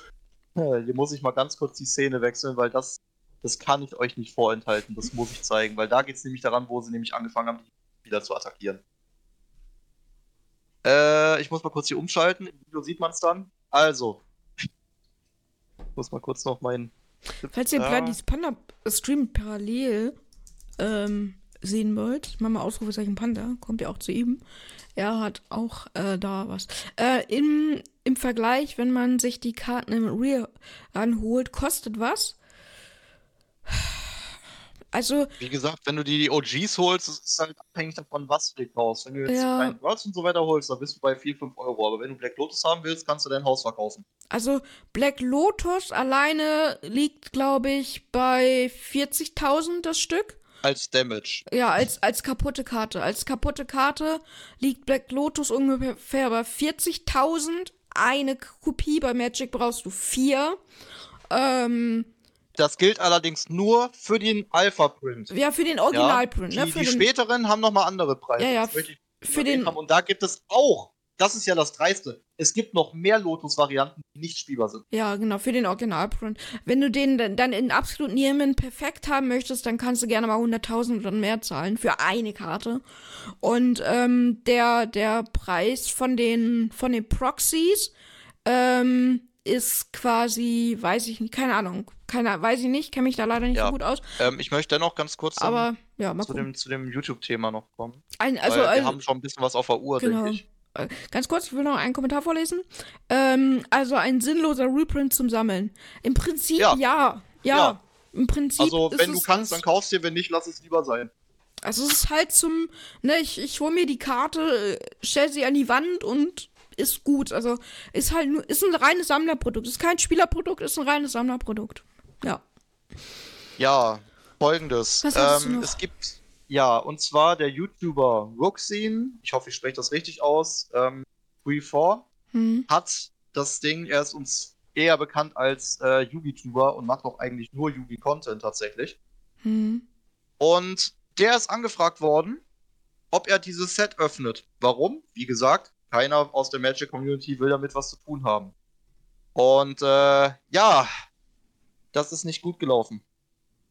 Äh, Hier muss ich mal ganz kurz die Szene wechseln, weil das, das kann ich euch nicht vorenthalten. Das muss ich zeigen, weil da geht es nämlich daran, wo sie nämlich angefangen haben, die wieder zu attackieren. Äh, ich muss mal kurz hier umschalten. Im Video sieht man es dann. Also. Ich muss mal kurz noch meinen. Falls ihr Ja. Bloody Panda Stream parallel ähm, sehen wollt, mal Ausrufezeichen Panda, kommt ja auch zu ihm. Er hat auch äh, da was. Äh, im, Im Vergleich, wenn man sich die Karten im Real anholt, kostet was? Also, Wie gesagt, wenn du die OGs holst, ist es halt abhängig davon, was du dir kaufst. Wenn du jetzt Ja. ein Worlds und so weiter holst, dann bist du bei 4, 5 Euro. Aber wenn du Black Lotus haben willst, kannst du dein Haus verkaufen. also Black Lotus alleine liegt, glaube ich, bei 40.000 das Stück. Als Damage. Ja, als, als kaputte Karte. Als kaputte Karte liegt Black Lotus ungefähr bei 40.000. Eine Kopie bei Magic brauchst du vier. Ähm, Das gilt allerdings nur für den Alpha-Print. ja, für den Ja, Originalprint, die, ne? Für die den, späteren haben nochmal andere Preise. Ja, ja, für den- haben. Und da gibt es auch, das ist ja das Dreiste, es gibt noch mehr Lotus-Varianten, die nicht spielbar sind. ja, genau, für den Originalprint. Wenn du den dann- in absolut Niemen perfekt haben möchtest, dann kannst du gerne mal 100.000 oder mehr zahlen für eine Karte. Und ähm, der, der Preis von den, von den Proxies ähm, ist quasi, weiß ich nicht, keine Ahnung, keine, weiß ich nicht, kenne mich da leider nicht Ja. so gut aus. Ähm, ich möchte dennoch ganz kurz Aber ja, zu, dem, zu dem YouTube-Thema noch kommen. Ein, also, wir also haben schon ein bisschen was auf der Uhr, genau. denke ich. Äh, Ganz kurz, ich will noch einen Kommentar vorlesen. Ähm, also ein sinnloser Reprint zum Sammeln. Im Prinzip ja. Ja. Ja. Ja. Im Prinzip. Also, wenn du kannst, dann kaufst dir, wenn nicht, lass es lieber sein. Also es ist halt zum, ne, ich, ich hol mir die Karte, äh, stell sie an die Wand und ist gut. Also ist halt nur, ist ein reines Sammlerprodukt. Ist kein Spielerprodukt, ist ein reines Sammlerprodukt. Ja. Ja, folgendes. Was hast du ähm, noch? es gibt, ja, und zwar der YouTuber Roxine, ich hoffe, ich spreche das richtig aus, ähm, 3 Hm. hat das Ding, er ist uns eher bekannt als äh, Yugi-Tuber und macht auch eigentlich nur Yugi-Content tatsächlich. Hm. Und der ist angefragt worden, ob er dieses Set öffnet. Warum? Wie gesagt, keiner aus der Magic Community will damit was zu tun haben. Und äh, ja, das ist nicht gut gelaufen.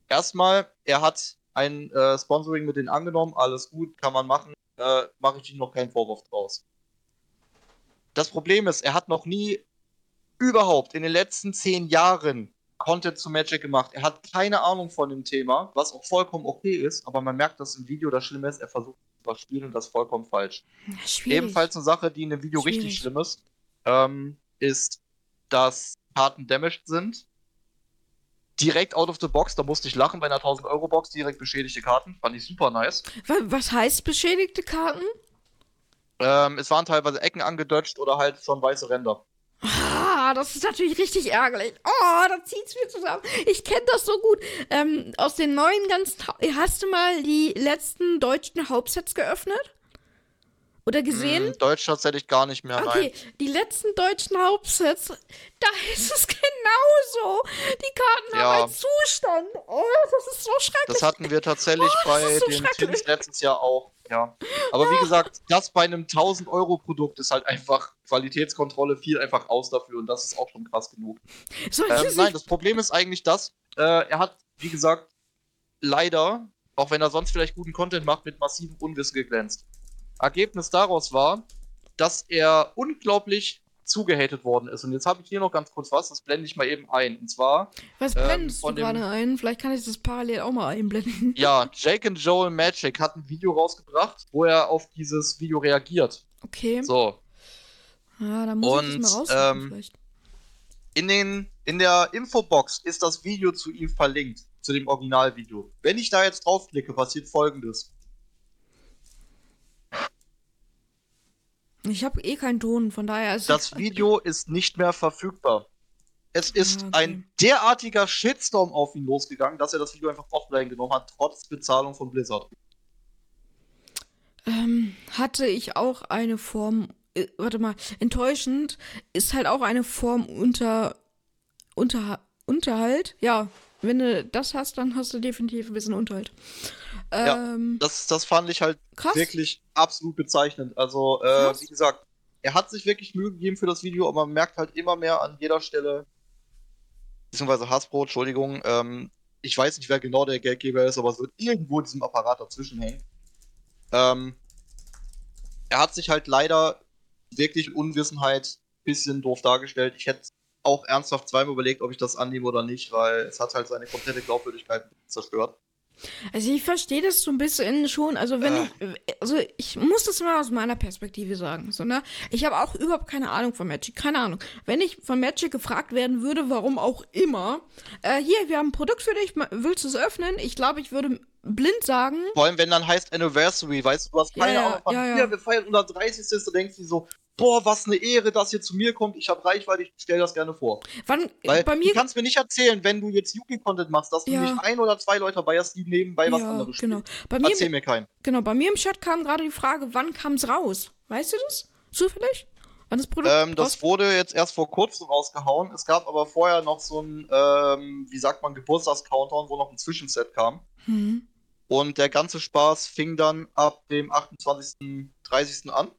Erstmal, er hat ein äh, Sponsoring mit denen angenommen, alles gut, kann man machen, äh, mache ich ihm noch keinen Vorwurf draus. Das Problem ist, er hat noch nie überhaupt in den letzten zehn Jahren Content zu Magic gemacht. Er hat keine Ahnung von dem Thema, was auch vollkommen okay ist, aber man merkt, dass im Video das Schlimme ist, er versucht zu verspielen und das ist vollkommen falsch. Schwierig. Ebenfalls eine Sache, die in dem Video Schwierig. richtig schlimm ist, ähm, ist, dass Karten damaged sind. Direkt out of the box, da musste ich lachen bei einer 1000 Euro Box, direkt beschädigte Karten, fand ich super nice. Wa- Was heißt beschädigte Karten? Ähm, es waren teilweise Ecken angedeutscht oder halt schon weiße Ränder. Das ist natürlich richtig ärgerlich. Oh, da zieht's mir zusammen. Ich kenne das so gut. Ähm, aus den neuen ganzen. Ha Hast du mal die letzten deutschen Hauptsets geöffnet? Oder gesehen? Hm, Deutsch tatsächlich gar nicht mehr, Okay, nein. die letzten deutschen Hauptsets, da ist es genauso. Die Karten Ja. haben einen Zustand. Oh, das ist so schrecklich. Das hatten wir tatsächlich Oh, bei so den. Tins letztes Jahr auch, ja. Aber wie gesagt, das bei einem 1000 Euro Produkt ist halt einfach Qualitätskontrolle viel einfach aus dafür und das ist auch schon krass genug. Ähm, nein, das Problem ist eigentlich das, äh, er hat, wie gesagt, leider, auch wenn er sonst vielleicht guten Content macht, mit massivem Unwissen geglänzt. Ergebnis daraus war, dass er unglaublich zugehatet worden ist. Und jetzt habe ich hier noch ganz kurz was, das blende ich mal eben ein. Und zwar, Was ähm, blendest du von dem- gerade ein? Vielleicht kann ich das parallel auch mal einblenden. ja, Jake and Joel Magic hat ein Video rausgebracht, wo er auf dieses Video reagiert. Okay. So, Ja, da muss ich Und, das mal raussuchen ähm, vielleicht. in, den, in der Infobox ist das Video zu ihm verlinkt, zu dem Originalvideo. Wenn ich da jetzt draufklicke, passiert folgendes. Ich habe eh keinen Ton, von daher ist Das Video ist nicht mehr verfügbar. Es ist Ah, okay. ein derartiger Shitstorm auf ihn losgegangen, dass er das Video einfach offline genommen hat, trotz Bezahlung von Blizzard. ähm, hatte ich auch eine Form. Äh, warte mal, enttäuschend ist halt auch eine Form unter, unter Unterhalt. Ja, wenn du das hast, dann hast du definitiv ein bisschen Unterhalt. Ja, Ähm, Das, das fand ich halt krass. wirklich absolut bezeichnend. Also, äh, wie gesagt, er hat sich wirklich Mühe gegeben für das Video, aber man merkt halt immer mehr an jeder Stelle, beziehungsweise Hasbro, Entschuldigung, ähm, ich weiß nicht, wer genau der Geldgeber ist, aber es wird irgendwo in diesem Apparat dazwischen hängen. Ähm, er hat sich halt leider wirklich Unwissenheit ein bisschen doof dargestellt. Ich hätte auch ernsthaft zweimal überlegt, ob ich das annehme oder nicht, weil es hat halt seine komplette Glaubwürdigkeit zerstört. Also ich verstehe das so ein bisschen schon. Also wenn Äh. ich, also ich muss das mal aus meiner Perspektive sagen, so, ne? Ich habe auch überhaupt keine Ahnung von Magic, keine Ahnung. Wenn ich von Magic gefragt werden würde, warum auch immer, äh, hier, wir haben ein Produkt für dich, willst du es öffnen? Ich glaube, ich würde blind sagen. Vor allem, wenn dann heißt Anniversary, weißt du, du hast keine Ja, ja, Ahnung ja, ja. hier, wir feiern 130. Du denkst dir so, boah, was eine Ehre, dass ihr zu mir kommt. Ich habe Reichweite, ich stell das gerne vor. Wann, Weil bei du mir, kannst mir nicht erzählen, wenn du jetzt Yugi-Content machst, dass du Ja. nicht ein oder zwei Leute dabei hast, die nebenbei was ja, anderes genau. spielen. Bei mir, Erzähl mir keinen. genau, bei mir im Chat kam gerade die Frage, wann kam es raus? Weißt du das? Zufällig? Wann das Produkt Ähm, das wurde jetzt erst vor kurzem rausgehauen. Es gab aber vorher noch so ein, ähm, wie sagt man, Geburtstags-Countdown, wo noch ein Zwischenset kam. Hm. Und der ganze Spaß fing dann ab dem 28. 30. an.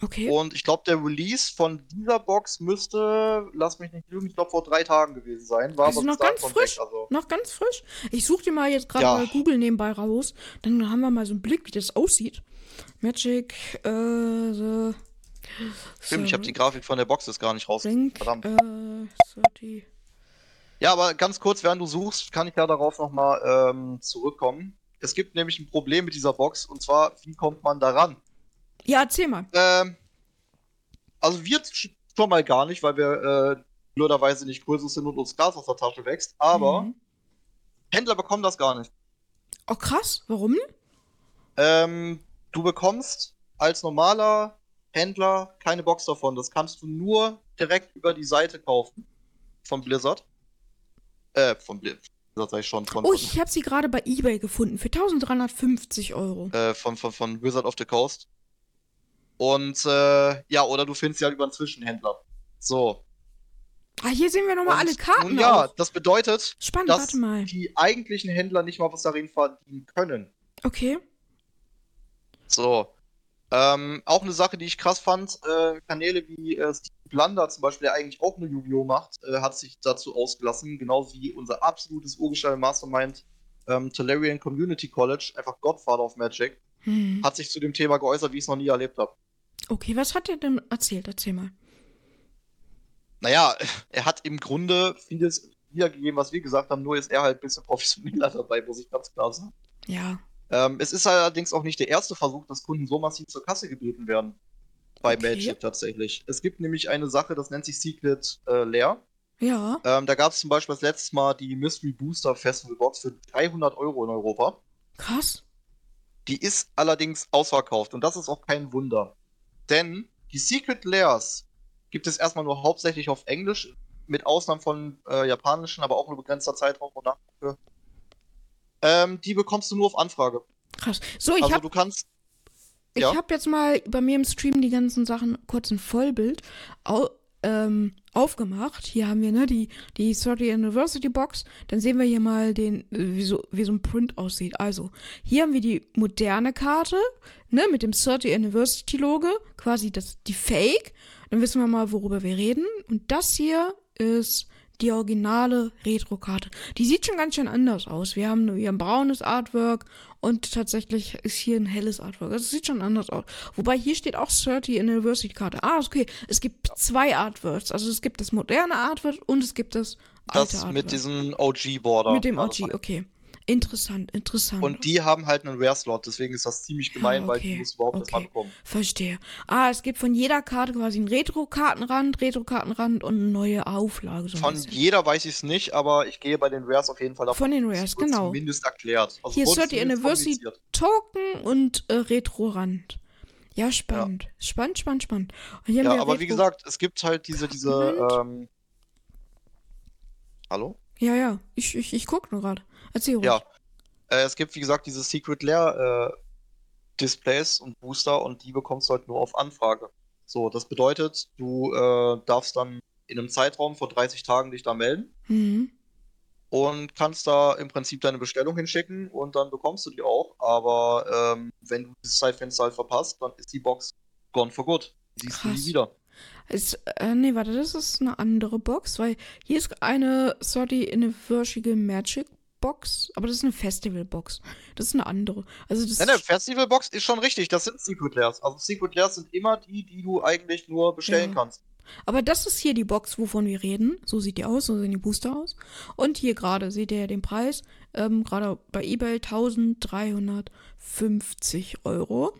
Okay. Und ich glaube, der Release von dieser Box müsste, lass mich nicht lügen, ich glaube vor drei Tagen gewesen sein. War Also aber noch ganz frisch? Weg, also. Noch ganz frisch. Ich suche dir mal jetzt gerade Ja. mal Google nebenbei raus. Dann haben wir mal so einen Blick, wie das aussieht. Magic, äh, the Stimmt, ich habe die Grafik von der Box jetzt gar nicht raus. Link, Verdammt. äh, 30. Ja, aber ganz kurz, während du suchst, kann ich ja darauf nochmal ähm, zurückkommen. Es gibt nämlich ein Problem mit dieser Box und zwar, wie kommt man daran? Ja, erzähl mal. Ähm, also wir sch- schon mal gar nicht, weil wir äh, blöderweise nicht größer sind und uns Gas aus der Tasche wächst, aber Mhm. Händler bekommen das gar nicht. Oh, krass. Warum? Ähm, du bekommst als normaler Händler keine Box davon. Das kannst du nur direkt über die Seite kaufen. Von Blizzard. Äh, von Bli- Blizzard sag ich schon. Von, Oh, ich habe sie gerade bei eBay gefunden. Für 1350 Euro. äh, von, von, von Wizard of the Coast. Und äh, ja, oder du findest sie halt über einen Zwischenhändler. So. Ah, hier sehen wir nochmal alle Karten. Nun ja, auch. das bedeutet, Spannend, dass warte mal. die eigentlichen Händler nicht mal was darin verdienen können. Okay. So. Ähm, auch eine Sache, die ich krass fand, äh, Kanäle wie äh, Steve Blunder zum Beispiel, der eigentlich auch nur Yu-Gi-Oh! macht, äh, hat sich dazu ausgelassen, genauso wie unser absolutes Urgestein Mastermind ähm, Tolarian Community College, einfach Godfather of Magic, Hm. hat sich zu dem Thema geäußert, wie ich es noch nie erlebt habe. Okay, was hat er denn erzählt? Erzähl mal. Naja, er hat im Grunde vieles wiedergegeben, was wir gesagt haben, nur ist er halt ein bisschen professioneller dabei, muss ich ganz klar sagen. Ja. Ähm, es ist allerdings auch nicht der erste Versuch, dass Kunden so massiv zur Kasse gebeten werden. Bei Okay. Magic tatsächlich. Es gibt nämlich eine Sache, das nennt sich Secret äh, Lair. Ja. Ähm, da gab es zum Beispiel das letzte Mal die Mystery Booster Festival Box für 300 Euro in Europa. Krass. Die ist allerdings ausverkauft und das ist auch kein Wunder. Denn die Secret Lairs gibt es erstmal nur hauptsächlich auf Englisch, mit Ausnahmen von äh, japanischen, aber auch nur begrenzter Zeitraum und Nachgucke. Ähm, die bekommst du nur auf Anfrage. Krass. So, ich also habe du kannst Ich Ja. habe jetzt mal bei mir im Stream die ganzen Sachen kurz in Vollbild au ähm, aufgemacht. Hier haben wir ne die die 30 University Box. Dann sehen wir hier mal den wie so wie so ein Print aussieht. Also hier haben wir die moderne Karte ne mit dem 30 University Logo, quasi das die Fake. Dann wissen wir mal worüber wir reden. Und das hier ist die originale Retro-Karte. Die sieht schon ganz schön anders aus. Wir haben, wir haben braunes Artwork und tatsächlich ist hier ein helles Artwork. Also es sieht schon anders aus. Wobei hier steht auch 30 Anniversary-Karte. Ah, okay. Es gibt zwei Artworks. Also es gibt das moderne Artwork und es gibt das alte das Artwork. mit diesem OG-Border. Mit dem OG, okay. Interessant, interessant. Und die haben halt einen Rare-Slot, deswegen ist das ziemlich gemein, Ah, weil okay. die muss überhaupt Okay. erstmal bekommen. Verstehe. Ah, es gibt von jeder Karte quasi einen Retro-Kartenrand, Retro-Kartenrand und eine neue Auflage. So Von bisschen. jeder weiß ich es nicht, aber ich gehe bei den Rares auf jeden Fall davon. Von den. Rares, genau. Zumindest erklärt. Also Hier ist wurde 30 zumindest Anniversary. Token und äh, Retro-Rand. Ja, spannend. Spannend, spannend, spannend. Haben Ja, aber wie gesagt, es gibt halt diese, diese, ähm, Hallo? Ja, ja. Ich, ich, ich guck nur gerade. Erzähl ruhig. Ja. Äh, es gibt, wie gesagt, diese Secret Lair äh, Displays und Booster und die bekommst du halt nur auf Anfrage. So, das bedeutet, du äh, darfst dann in einem Zeitraum vor 30 Tagen dich da melden Mhm. und kannst da im Prinzip deine Bestellung hinschicken und dann bekommst du die auch. Aber ähm, wenn du dieses Zeitfenster halt verpasst, dann ist die Box gone for good. Siehst du nie Krass. wieder. Es, äh, nee, warte, das ist eine andere Box, weil hier ist eine 30 Anniversary Magic Box, aber das ist eine Festival Box. Das ist eine andere. Also das Nein, nein, Festival Box ist schon richtig, das sind Secret Layers. Also Secret Layers sind immer die, die du eigentlich nur bestellen Ja. kannst. Aber das ist hier die Box, wovon wir reden. So sieht die aus, so sehen die Booster aus. Und hier gerade seht ihr den Preis. Ähm, gerade bei eBay 1350 Euro.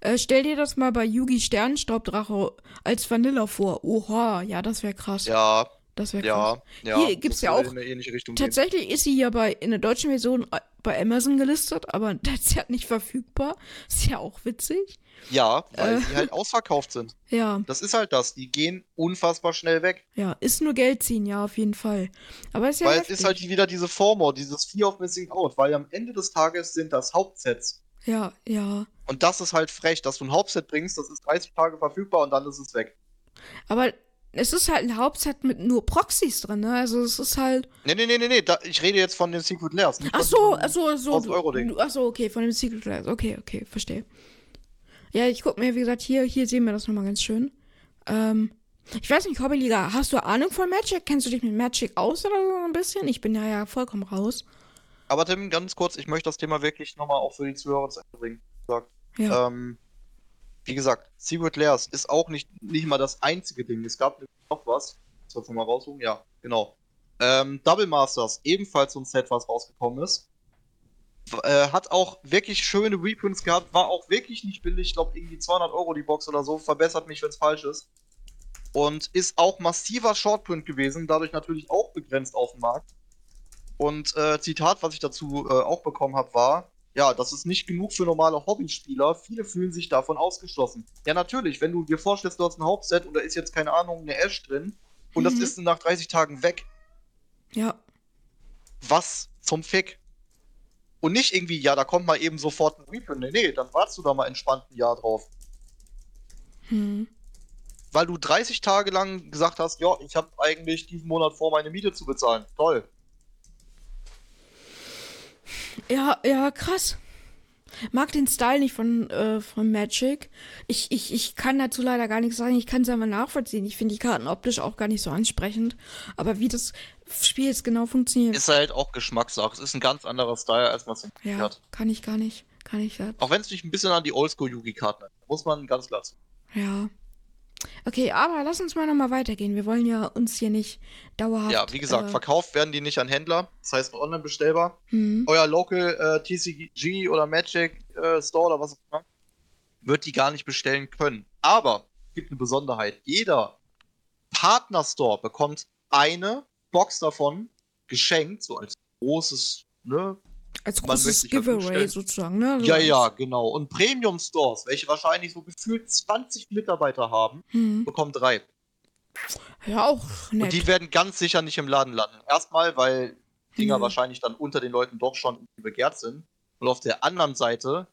Äh, stell dir das mal bei Yugi Sternenstaubdrache als Vanilla vor. Oha, ja, das wäre krass. Ja, Das wäre ja, ja. Hier gibt's das ja auch in eine ähnliche Richtung gehen. Tatsächlich ist sie ja bei in der deutschen Version äh, bei Amazon gelistet, aber derzeit nicht verfügbar. Ist ja auch witzig. Ja, weil Äh. sie halt ausverkauft sind. Ja, Das ist halt das. Die gehen unfassbar schnell weg. ja, ist nur Geld ziehen, ja, auf jeden Fall. Aber ist ja weil heftig. es ist halt wieder diese Formor, dieses Fear of Missing Out. Weil am Ende des Tages sind das Hauptsets. Ja, ja. Und das ist halt frech, dass du ein Hauptset bringst, das ist 30 Tage verfügbar und dann ist es weg. Aber es ist halt ein Hauptset mit nur Proxys drin, ne? Also es ist halt. Nee, nee, nee, nee, nee. Da, ich rede jetzt von den Secret Lairs. nicht Ach so, ach so, so. 1000 Euro Ding. du- Ach so, okay, von dem Secret Class. Okay, okay, verstehe. Ja, ich guck mir, wie gesagt, hier, hier sehen wir das nochmal ganz schön. Ähm, ich weiß nicht, Hobbyliga, hast du Ahnung von Magic? Kennst du dich mit Magic aus oder so ein bisschen? Ich bin ja ja vollkommen raus. Aber Tim, ganz kurz, ich möchte das Thema wirklich nochmal auch für die Zuhörer zu bringen. Ja. Ähm, wie gesagt, Secret Lairs ist auch nicht, nicht mal das einzige Ding. Es gab noch was. Soll ich mal raussuchen? Ja, genau. Ähm, Double Masters, ebenfalls so ein Set, was rausgekommen ist. Äh, hat auch wirklich schöne Reprints gehabt, war auch wirklich nicht billig. Ich glaube, irgendwie 200 Euro die Box oder so. Verbessert mich, wenn es falsch ist. Und ist auch massiver Shortprint gewesen, dadurch natürlich auch begrenzt auf dem Markt. Und äh, Zitat, was ich dazu äh, auch bekommen habe, war, ja, das ist nicht genug für normale Hobbyspieler. Viele fühlen sich davon ausgeschlossen. Ja, natürlich, wenn du dir vorstellst, du hast ein Hauptset und da ist jetzt, keine Ahnung, eine Ash drin und das Mhm. ist nach 30 Tagen weg. Ja. Was zum Fick? Und nicht irgendwie, ja, da kommt mal eben sofort ein Reprint. Nee, nee, dann wartest du da mal entspannt ein Jahr drauf. Hm. Weil du 30 Tage lang gesagt hast, ja, ich habe eigentlich diesen Monat vor, meine Miete zu bezahlen. Toll. Ja, ja, krass. Mag den Style nicht von, äh, von Magic. Ich, ich, ich kann dazu leider gar nichts sagen. Ich kann es aber nachvollziehen. Ich finde die Karten optisch auch gar nicht so ansprechend. Aber wie das Spiel jetzt genau funktioniert, Ist halt auch Geschmackssache. Es ist ein ganz anderer Style, als man es ja, hat. kann ich gar nicht. Kann ich das. Auch wenn es dich ein bisschen an die Oldschool-Yugi-Karten erinnert. Muss man ganz klar sagen. Ja. Okay, aber lass uns mal nochmal weitergehen. Wir wollen ja uns hier nicht dauerhaft. Ja, wie gesagt, äh, verkauft werden die nicht an Händler. Das heißt online bestellbar. hm, Euer Local äh, TCG oder Magic äh, Store oder was auch immer wird die gar nicht bestellen können. Aber es gibt eine Besonderheit. Jeder Partner-Store bekommt eine Box davon geschenkt, so als großes, ne? Als großes Giveaway sozusagen, ne? So Ja, ja, genau. Und Premium-Stores, welche wahrscheinlich so gefühlt 20 Mitarbeiter haben, Hm. bekommen drei. Ja, auch Und nett. die werden ganz sicher nicht im Laden landen. Erstmal, weil Dinger Nö. wahrscheinlich dann unter den Leuten doch schon begehrt sind. Und auf der anderen Seite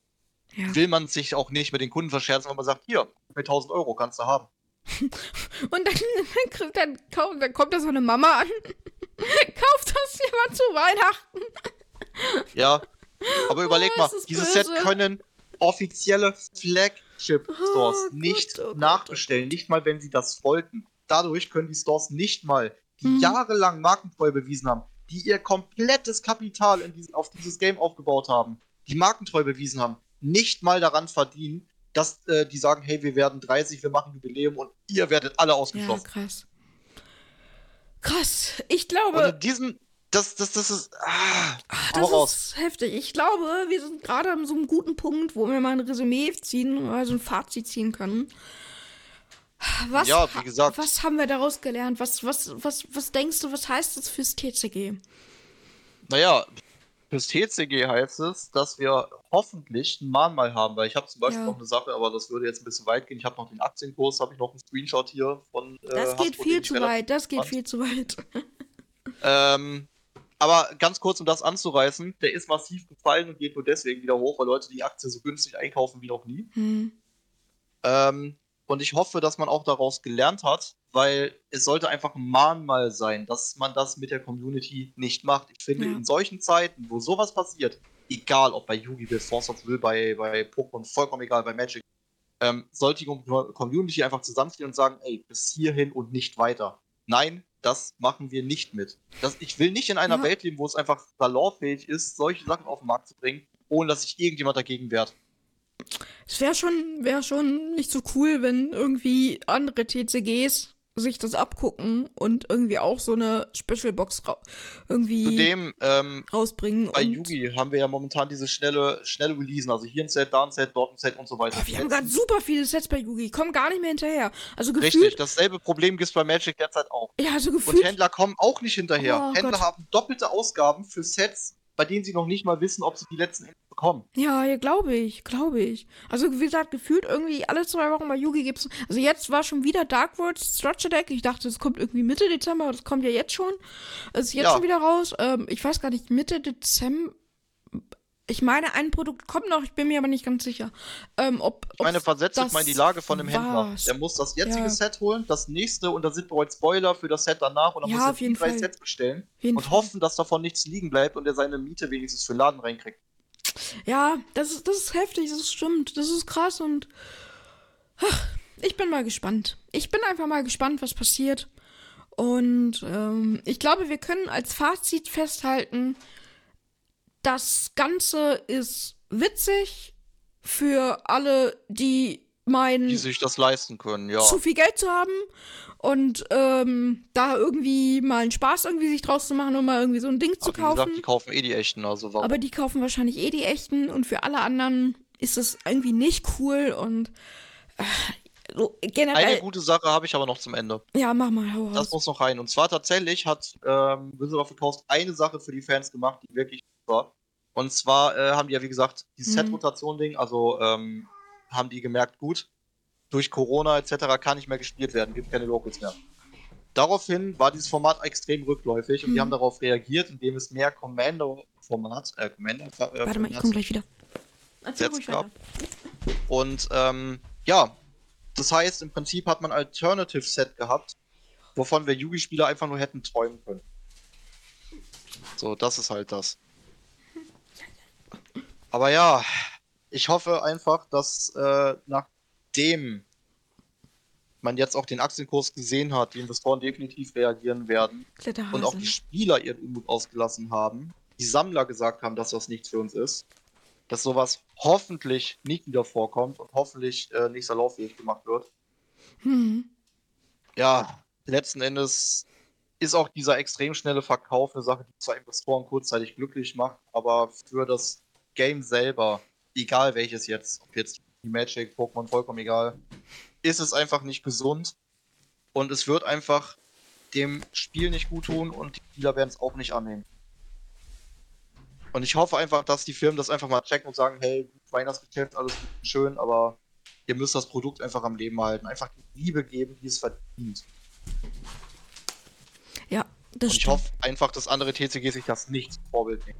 ja. will man sich auch nicht mit den Kunden verscherzen, wenn man sagt, hier, mit 1000 Euro kannst du haben. Und dann, dann, dann kommt da so eine Mama an. Kauft das jemand zu Weihnachten? Ja, aber überleg Oh, mal, dieses Set böse. können offizielle Flagship-Stores Oh nicht Gott, oh Gott, nachbestellen, nicht mal, wenn sie das wollten. Dadurch können die Stores nicht mal, die Mhm. jahrelang Markentreue bewiesen haben, die ihr komplettes Kapital diesen, auf dieses Game aufgebaut haben, die Markentreu bewiesen haben, nicht mal daran verdienen, dass äh, die sagen, hey, wir werden 30, wir machen Jubiläum und ihr werdet alle Ja, ausgeschlossen. krass. Krass. Ich und glaube, in diesem, das, das, das ist, ah, ach, das raus. ist heftig. Ich glaube, wir sind gerade an so einem guten Punkt, wo wir mal ein Resümee ziehen, also ein Fazit ziehen können. Was, Ja, wie gesagt. was haben wir daraus gelernt? Was, was, was, was denkst du, was heißt das fürs TCG? Naja, fürs TCG heißt es, dass wir hoffentlich ein Mahnmal haben, weil ich habe zum Beispiel Ja. noch eine Sache, aber das würde jetzt ein bisschen weit gehen. Ich habe noch den Aktienkurs, habe ich noch einen Screenshot hier von. Äh, Das geht Hasbro, viel zu weit, das geht fand. viel zu weit. Ähm, aber ganz kurz, um das anzureißen, der ist massiv gefallen und geht nur deswegen wieder hoch, weil Leute die Aktie so günstig einkaufen wie noch nie. Hm. Ähm, und ich hoffe, dass man auch daraus gelernt hat, weil es sollte einfach ein Mahnmal sein, dass man das mit der Community nicht macht. Ich finde, Ja. in solchen Zeiten, wo sowas passiert, egal ob bei Yu-Gi-Oh!, Force of Will, bei, bei Pokémon, vollkommen egal, bei Magic, ähm, sollte die Com- Community einfach zusammenstehen und sagen, ey, bis hierhin und nicht weiter. Nein, das machen wir nicht mit. Das, ich will nicht in einer Ja. Welt leben, wo es einfach salonfähig ist, solche Sachen auf den Markt zu bringen, ohne dass sich irgendjemand dagegen wehrt. Es wäre schon, wär schon nicht so cool, wenn irgendwie andere TCGs sich das abgucken und irgendwie auch so eine Special Box irgendwie Zudem, ähm, rausbringen. bei und Yugi haben wir ja momentan diese schnelle, schnelle Releasen, also hier ein Set, da ein Set, dort ein Set und so weiter. Oh, wir haben gerade super viele Sets bei Yugi, kommen gar nicht mehr hinterher. Also gefühlt, Richtig, dasselbe Problem gibt es bei Magic derzeit auch. ja, also Und gefühlt, Händler kommen auch nicht hinterher. Oh Händler Gott. haben doppelte Ausgaben für Sets, bei denen sie noch nicht mal wissen, ob sie die letzten Endes bekommen. ja, ja glaube ich, glaube ich. Also wie gesagt, gefühlt irgendwie alle zwei Wochen bei Yugi gibt's, also jetzt war schon wieder Dark World Structure Deck. Ich dachte, es kommt irgendwie Mitte Dezember, aber das kommt ja jetzt schon. Es ist jetzt Ja. schon wieder raus. Ähm, ich weiß gar nicht, Mitte Dezember. Ich meine, ein Produkt kommt noch, ich bin mir aber nicht ganz sicher. Ähm, ob, Ich meine, versetzt mal in die Lage von dem Händler. war's. Der muss das jetzige Ja. Set holen, das nächste und da sind bereits Spoiler für das Set danach und dann Ja, muss er die drei Fall. Sets bestellen und Fall. hoffen, dass davon nichts liegen bleibt und er seine Miete wenigstens für den Laden reinkriegt. Ja, das ist, das ist heftig, das stimmt. Das ist krass und. Ach, ich bin mal gespannt. Ich bin einfach mal gespannt, was passiert. Und ähm, ich glaube, wir können als Fazit festhalten, das Ganze ist witzig für alle, die meinen, Die sich das leisten können, ja. zu viel Geld zu haben und ähm, da irgendwie mal einen Spaß irgendwie sich draus zu machen und mal irgendwie so ein Ding zu Aber wie kaufen. gesagt, die kaufen eh die echten, also warum? Aber die kaufen wahrscheinlich eh die echten und für alle anderen ist es irgendwie nicht cool und äh, so Eine generell. gute Sache habe ich aber noch zum Ende. Ja, mach mal, hau Das muss noch rein. Und zwar tatsächlich hat ähm, Wizard of the Coast eine Sache für die Fans gemacht, die wirklich war. Und zwar äh, haben die ja, wie gesagt, die Mhm. Set-Rotation-Ding, also ähm, haben die gemerkt, gut, durch Corona etc. kann nicht mehr gespielt werden, gibt keine Locals mehr. Daraufhin war dieses Format extrem rückläufig und die Mhm. haben darauf reagiert, indem es mehr Commando-Format, äh, Commander, äh, Warte mal, ich komm gleich wieder. Erzähl ruhig gab. weiter. Und ähm, ja, das heißt, im Prinzip hat man ein Alternative Set gehabt, wovon wir Yugi-Spieler einfach nur hätten träumen können. So, das ist halt das. Aber ja, ich hoffe einfach, dass äh, nachdem man jetzt auch den Aktienkurs gesehen hat, die Investoren definitiv reagieren werden und auch die Spieler ihren Unmut ausgelassen haben, die Sammler gesagt haben, dass das nichts für uns ist, dass sowas hoffentlich nicht wieder vorkommt und hoffentlich äh, nicht salonfähig gemacht wird. Hm. Ja, letzten Endes ist auch dieser extrem schnelle Verkauf eine Sache, die zwar Investoren kurzzeitig glücklich macht, aber für das Game selber, egal welches jetzt, ob jetzt die Magic, Pokémon, vollkommen egal, ist es einfach nicht gesund und es wird einfach dem Spiel nicht gut tun und die Spieler werden es auch nicht annehmen. Und ich hoffe einfach, dass die Firmen das einfach mal checken und sagen, hey, Weihnachtsgeschäft, alles gut und schön, aber ihr müsst das Produkt einfach am Leben halten. Einfach die Liebe geben, die es verdient. Ja, das Und ich stimmt. hoffe einfach, dass andere TCG sich das nicht zum Vorbild nehmen.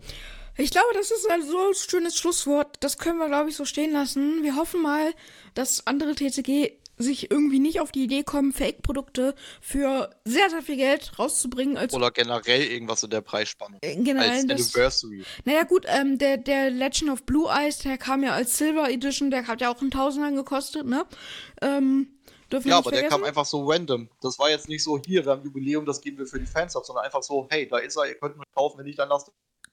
Ich glaube, das ist ein so schönes Schlusswort. Das können wir, glaube ich, so stehen lassen. Wir hoffen mal, dass andere TCG sich irgendwie nicht auf die Idee kommen, Fake-Produkte für sehr, sehr viel Geld rauszubringen als Oder generell irgendwas in der Preisspanne. äh, generell Als das. Anniversary. Naja gut, ähm, der, der Legend of Blue Eyes, der kam ja als Silver Edition, der hat ja auch einen Tausender gekostet, ne? Ähm, dürfen Ja, aber der vergessen. kam einfach so random. Das war jetzt nicht so, hier, wir haben Jubiläum, das geben wir für die Fans ab, sondern einfach so, hey, da ist er, ihr könnt ihn kaufen, wenn nicht, dann lasst.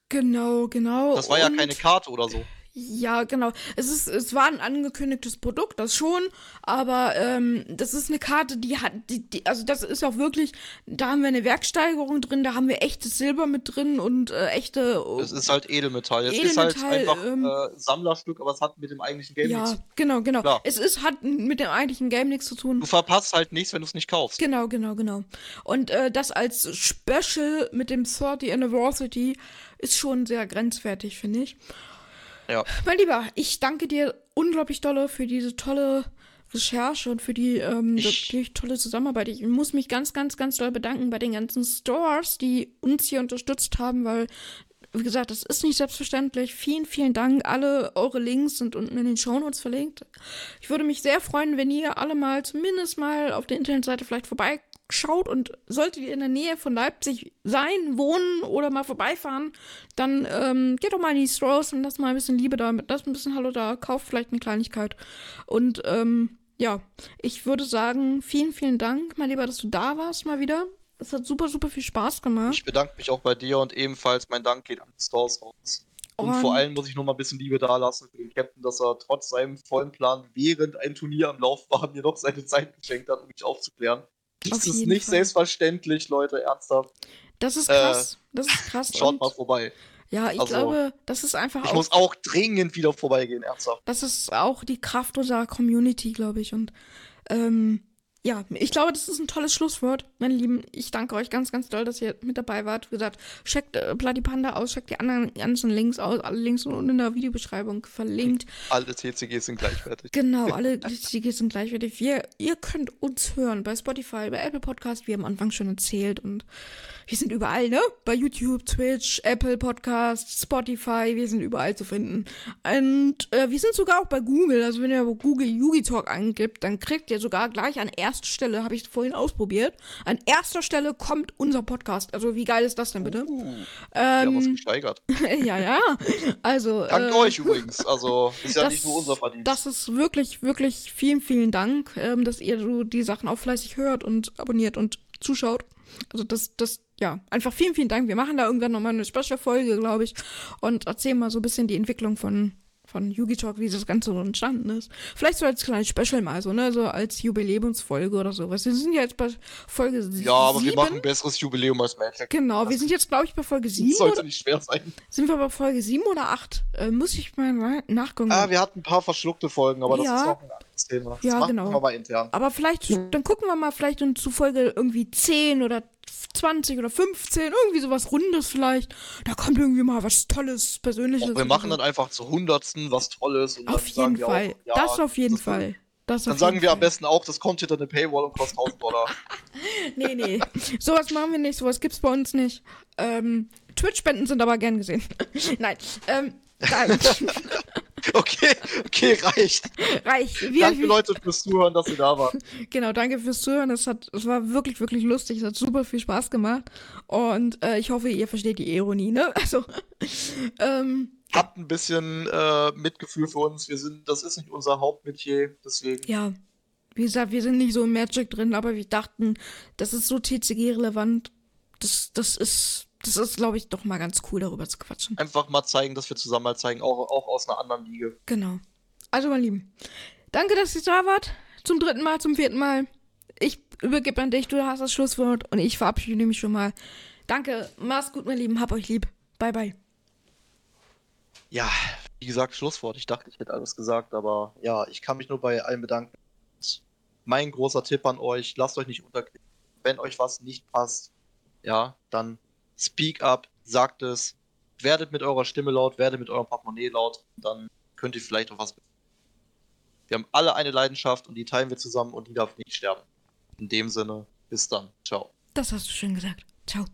Genau, genau. Das war ja Und- keine Karte oder so. Ja, genau. Es ist, es war ein angekündigtes Produkt, das schon, aber ähm, das ist eine Karte, die hat, die, die, also das ist auch wirklich, da haben wir eine Werksteigerung drin, da haben wir echtes Silber mit drin und äh, echte. Es ist halt Edelmetall. Es ist Edelmetall, halt einfach ähm, äh, Sammlerstück, aber es hat mit dem eigentlichen Game ja, nichts. zu tun. genau, genau. Klar. Es ist, hat mit dem eigentlichen Game nichts zu tun. Du verpasst halt nichts, wenn du es nicht kaufst. Genau, genau, genau. Und äh, das als Special mit dem 30 Anniversary ist schon sehr grenzwertig, finde ich. Ja. Mein Lieber, ich danke dir unglaublich dolle für diese tolle Recherche und für die ähm, Ich- wirklich tolle Zusammenarbeit. Ich muss mich ganz, ganz, ganz doll bedanken bei den ganzen Stores, die uns hier unterstützt haben, weil, wie gesagt, das ist nicht selbstverständlich. Vielen, vielen Dank. Alle eure Links sind unten in den Shownotes verlinkt. Ich würde mich sehr freuen, wenn ihr alle mal zumindest mal auf der Internetseite vielleicht vorbeischaut und solltet ihr in der Nähe von Leipzig sein, wohnen oder mal vorbeifahren, dann ähm, geht doch mal in die Stores und lasst mal ein bisschen Liebe da, lasst ein bisschen Hallo da, kauft vielleicht eine Kleinigkeit. Und ähm, ja, ich würde sagen, vielen, vielen Dank, mein Lieber, dass du da warst mal wieder. Es hat super, super viel Spaß gemacht. Ich bedanke mich auch bei dir und ebenfalls mein Dank geht an die Stores raus. Und, Und- vor allem muss ich noch mal ein bisschen Liebe dalassen für den Captain, dass er trotz seinem vollen Plan während ein Turnier am Lauf war, mir noch seine Zeit geschenkt hat, um mich aufzuklären. Das ist nicht Fall. selbstverständlich, Leute, ernsthaft. Das ist Äh, krass. das ist krass. Schaut mal vorbei. ja, ich also, glaube, das ist einfach Ich auch muss auch dringend wieder vorbeigehen, ernsthaft. das ist auch die Kraft unserer Community, glaube ich. Und ähm, ja, ich glaube, das ist ein tolles Schlusswort, meine Lieben. Ich danke euch ganz, ganz doll, dass ihr mit dabei wart. Wie gesagt, checkt äh, Bloody Panda aus, checkt die anderen ganzen Links aus. Alle Links sind unten in der Videobeschreibung verlinkt. Alle TCGs sind gleichwertig. Genau, alle TCGs sind gleichwertig. Wir, ihr könnt uns hören bei Spotify, bei Apple Podcast, wie am Anfang schon erzählt. Und wir sind überall, ne? Bei YouTube, Twitch, Apple Podcast, Spotify, wir sind überall zu finden. Und äh, wir sind sogar auch bei Google. Also wenn ihr Google Yugi Talk angibt, dann kriegt ihr sogar gleich an erster Stelle, habe ich vorhin ausprobiert, an erster Stelle kommt unser Podcast. Also wie geil ist das denn bitte? Uh, wir haben uns Ähm, gesteigert. ja, ja. Also. Dank äh, euch übrigens. Also, ist ja das- nicht nur unser Verdienst. Das ist wirklich, wirklich vielen, vielen Dank, ähm, dass ihr so die Sachen auch fleißig hört und abonniert und zuschaut. Also das, das, ja, einfach vielen, vielen Dank. Wir machen da irgendwann nochmal eine Special-Folge, glaube ich, und erzählen mal so ein bisschen die Entwicklung von, von Yugi Talk, wie das Ganze so entstanden ist. Vielleicht so als kleines Special mal, so, ne, so als Jubiläumsfolge oder sowas. Wir sind ja jetzt bei Folge sieben. ja, aber wir machen ein besseres Jubiläum als Magic. Genau, wir sind jetzt, glaube ich, bei Folge Das sieben. sollte nicht schwer sein. sind wir bei Folge sieben oder acht? Äh, muss ich mal na- nachgucken. Ah, wir hatten ein paar verschluckte Folgen, aber das Ja. ist noch ein anderes Thema. Das Ja, machen genau. wir mal intern. Aber vielleicht, dann gucken wir mal vielleicht in zu Folge irgendwie 10 oder 20 oder 15, irgendwie sowas Rundes vielleicht. Da kommt irgendwie mal was Tolles, Persönliches. wir oder machen dann einfach zu Hundertsten was Tolles. Und Auf dann sagen jeden wir Fall. Auch, ja, das auf jeden das- Fall. Das Dann sagen wir am besten auch, das kommt hinter eine Paywall und kostet 1000 Dollar. Nee, nee. sowas machen wir nicht, sowas gibt's bei uns nicht. Ähm, Twitch-Spenden sind aber gern gesehen. Nein. Ähm, nein. Okay, okay, reicht. Reich. Wir, Danke wir, Leute fürs Zuhören, dass ihr da wart. Genau, danke fürs Zuhören. Es, hat, es war wirklich, wirklich lustig. Es hat super viel Spaß gemacht. Und äh, ich hoffe, ihr versteht die Ironie, ne? Also, ähm, Habt ein bisschen äh, Mitgefühl für uns. Wir sind, das ist nicht unser Hauptmetier, deswegen. ja, wie gesagt, wir sind nicht so im Magic drin, aber wir dachten, das ist so TCG-relevant. Das, das ist, das ist, glaube ich, doch mal ganz cool, darüber zu quatschen. Einfach mal zeigen, dass wir zusammen mal zeigen, auch, auch aus einer anderen Liga. Genau. Also, mein Lieben, danke, dass ihr da wart. Zum dritten Mal, zum vierten Mal. Ich übergebe an dich, du hast das Schlusswort und ich verabschiede mich schon mal. Danke, mach's gut, mein Lieben, hab euch lieb. Bye, bye. Ja, wie gesagt, Schlusswort. Ich dachte, ich hätte alles gesagt, aber ja, ich kann mich nur bei allen bedanken. Und mein großer Tipp an euch, lasst euch nicht unterkriegen. Wenn euch was nicht passt, ja, dann speak up, sagt es, werdet mit eurer Stimme laut, werdet mit eurem Portemonnaie laut, dann könnt ihr vielleicht auch was. Wir haben alle eine Leidenschaft und die teilen wir zusammen und die darf nicht sterben. In dem Sinne, bis dann. Ciao. Das hast du schön gesagt. Ciao.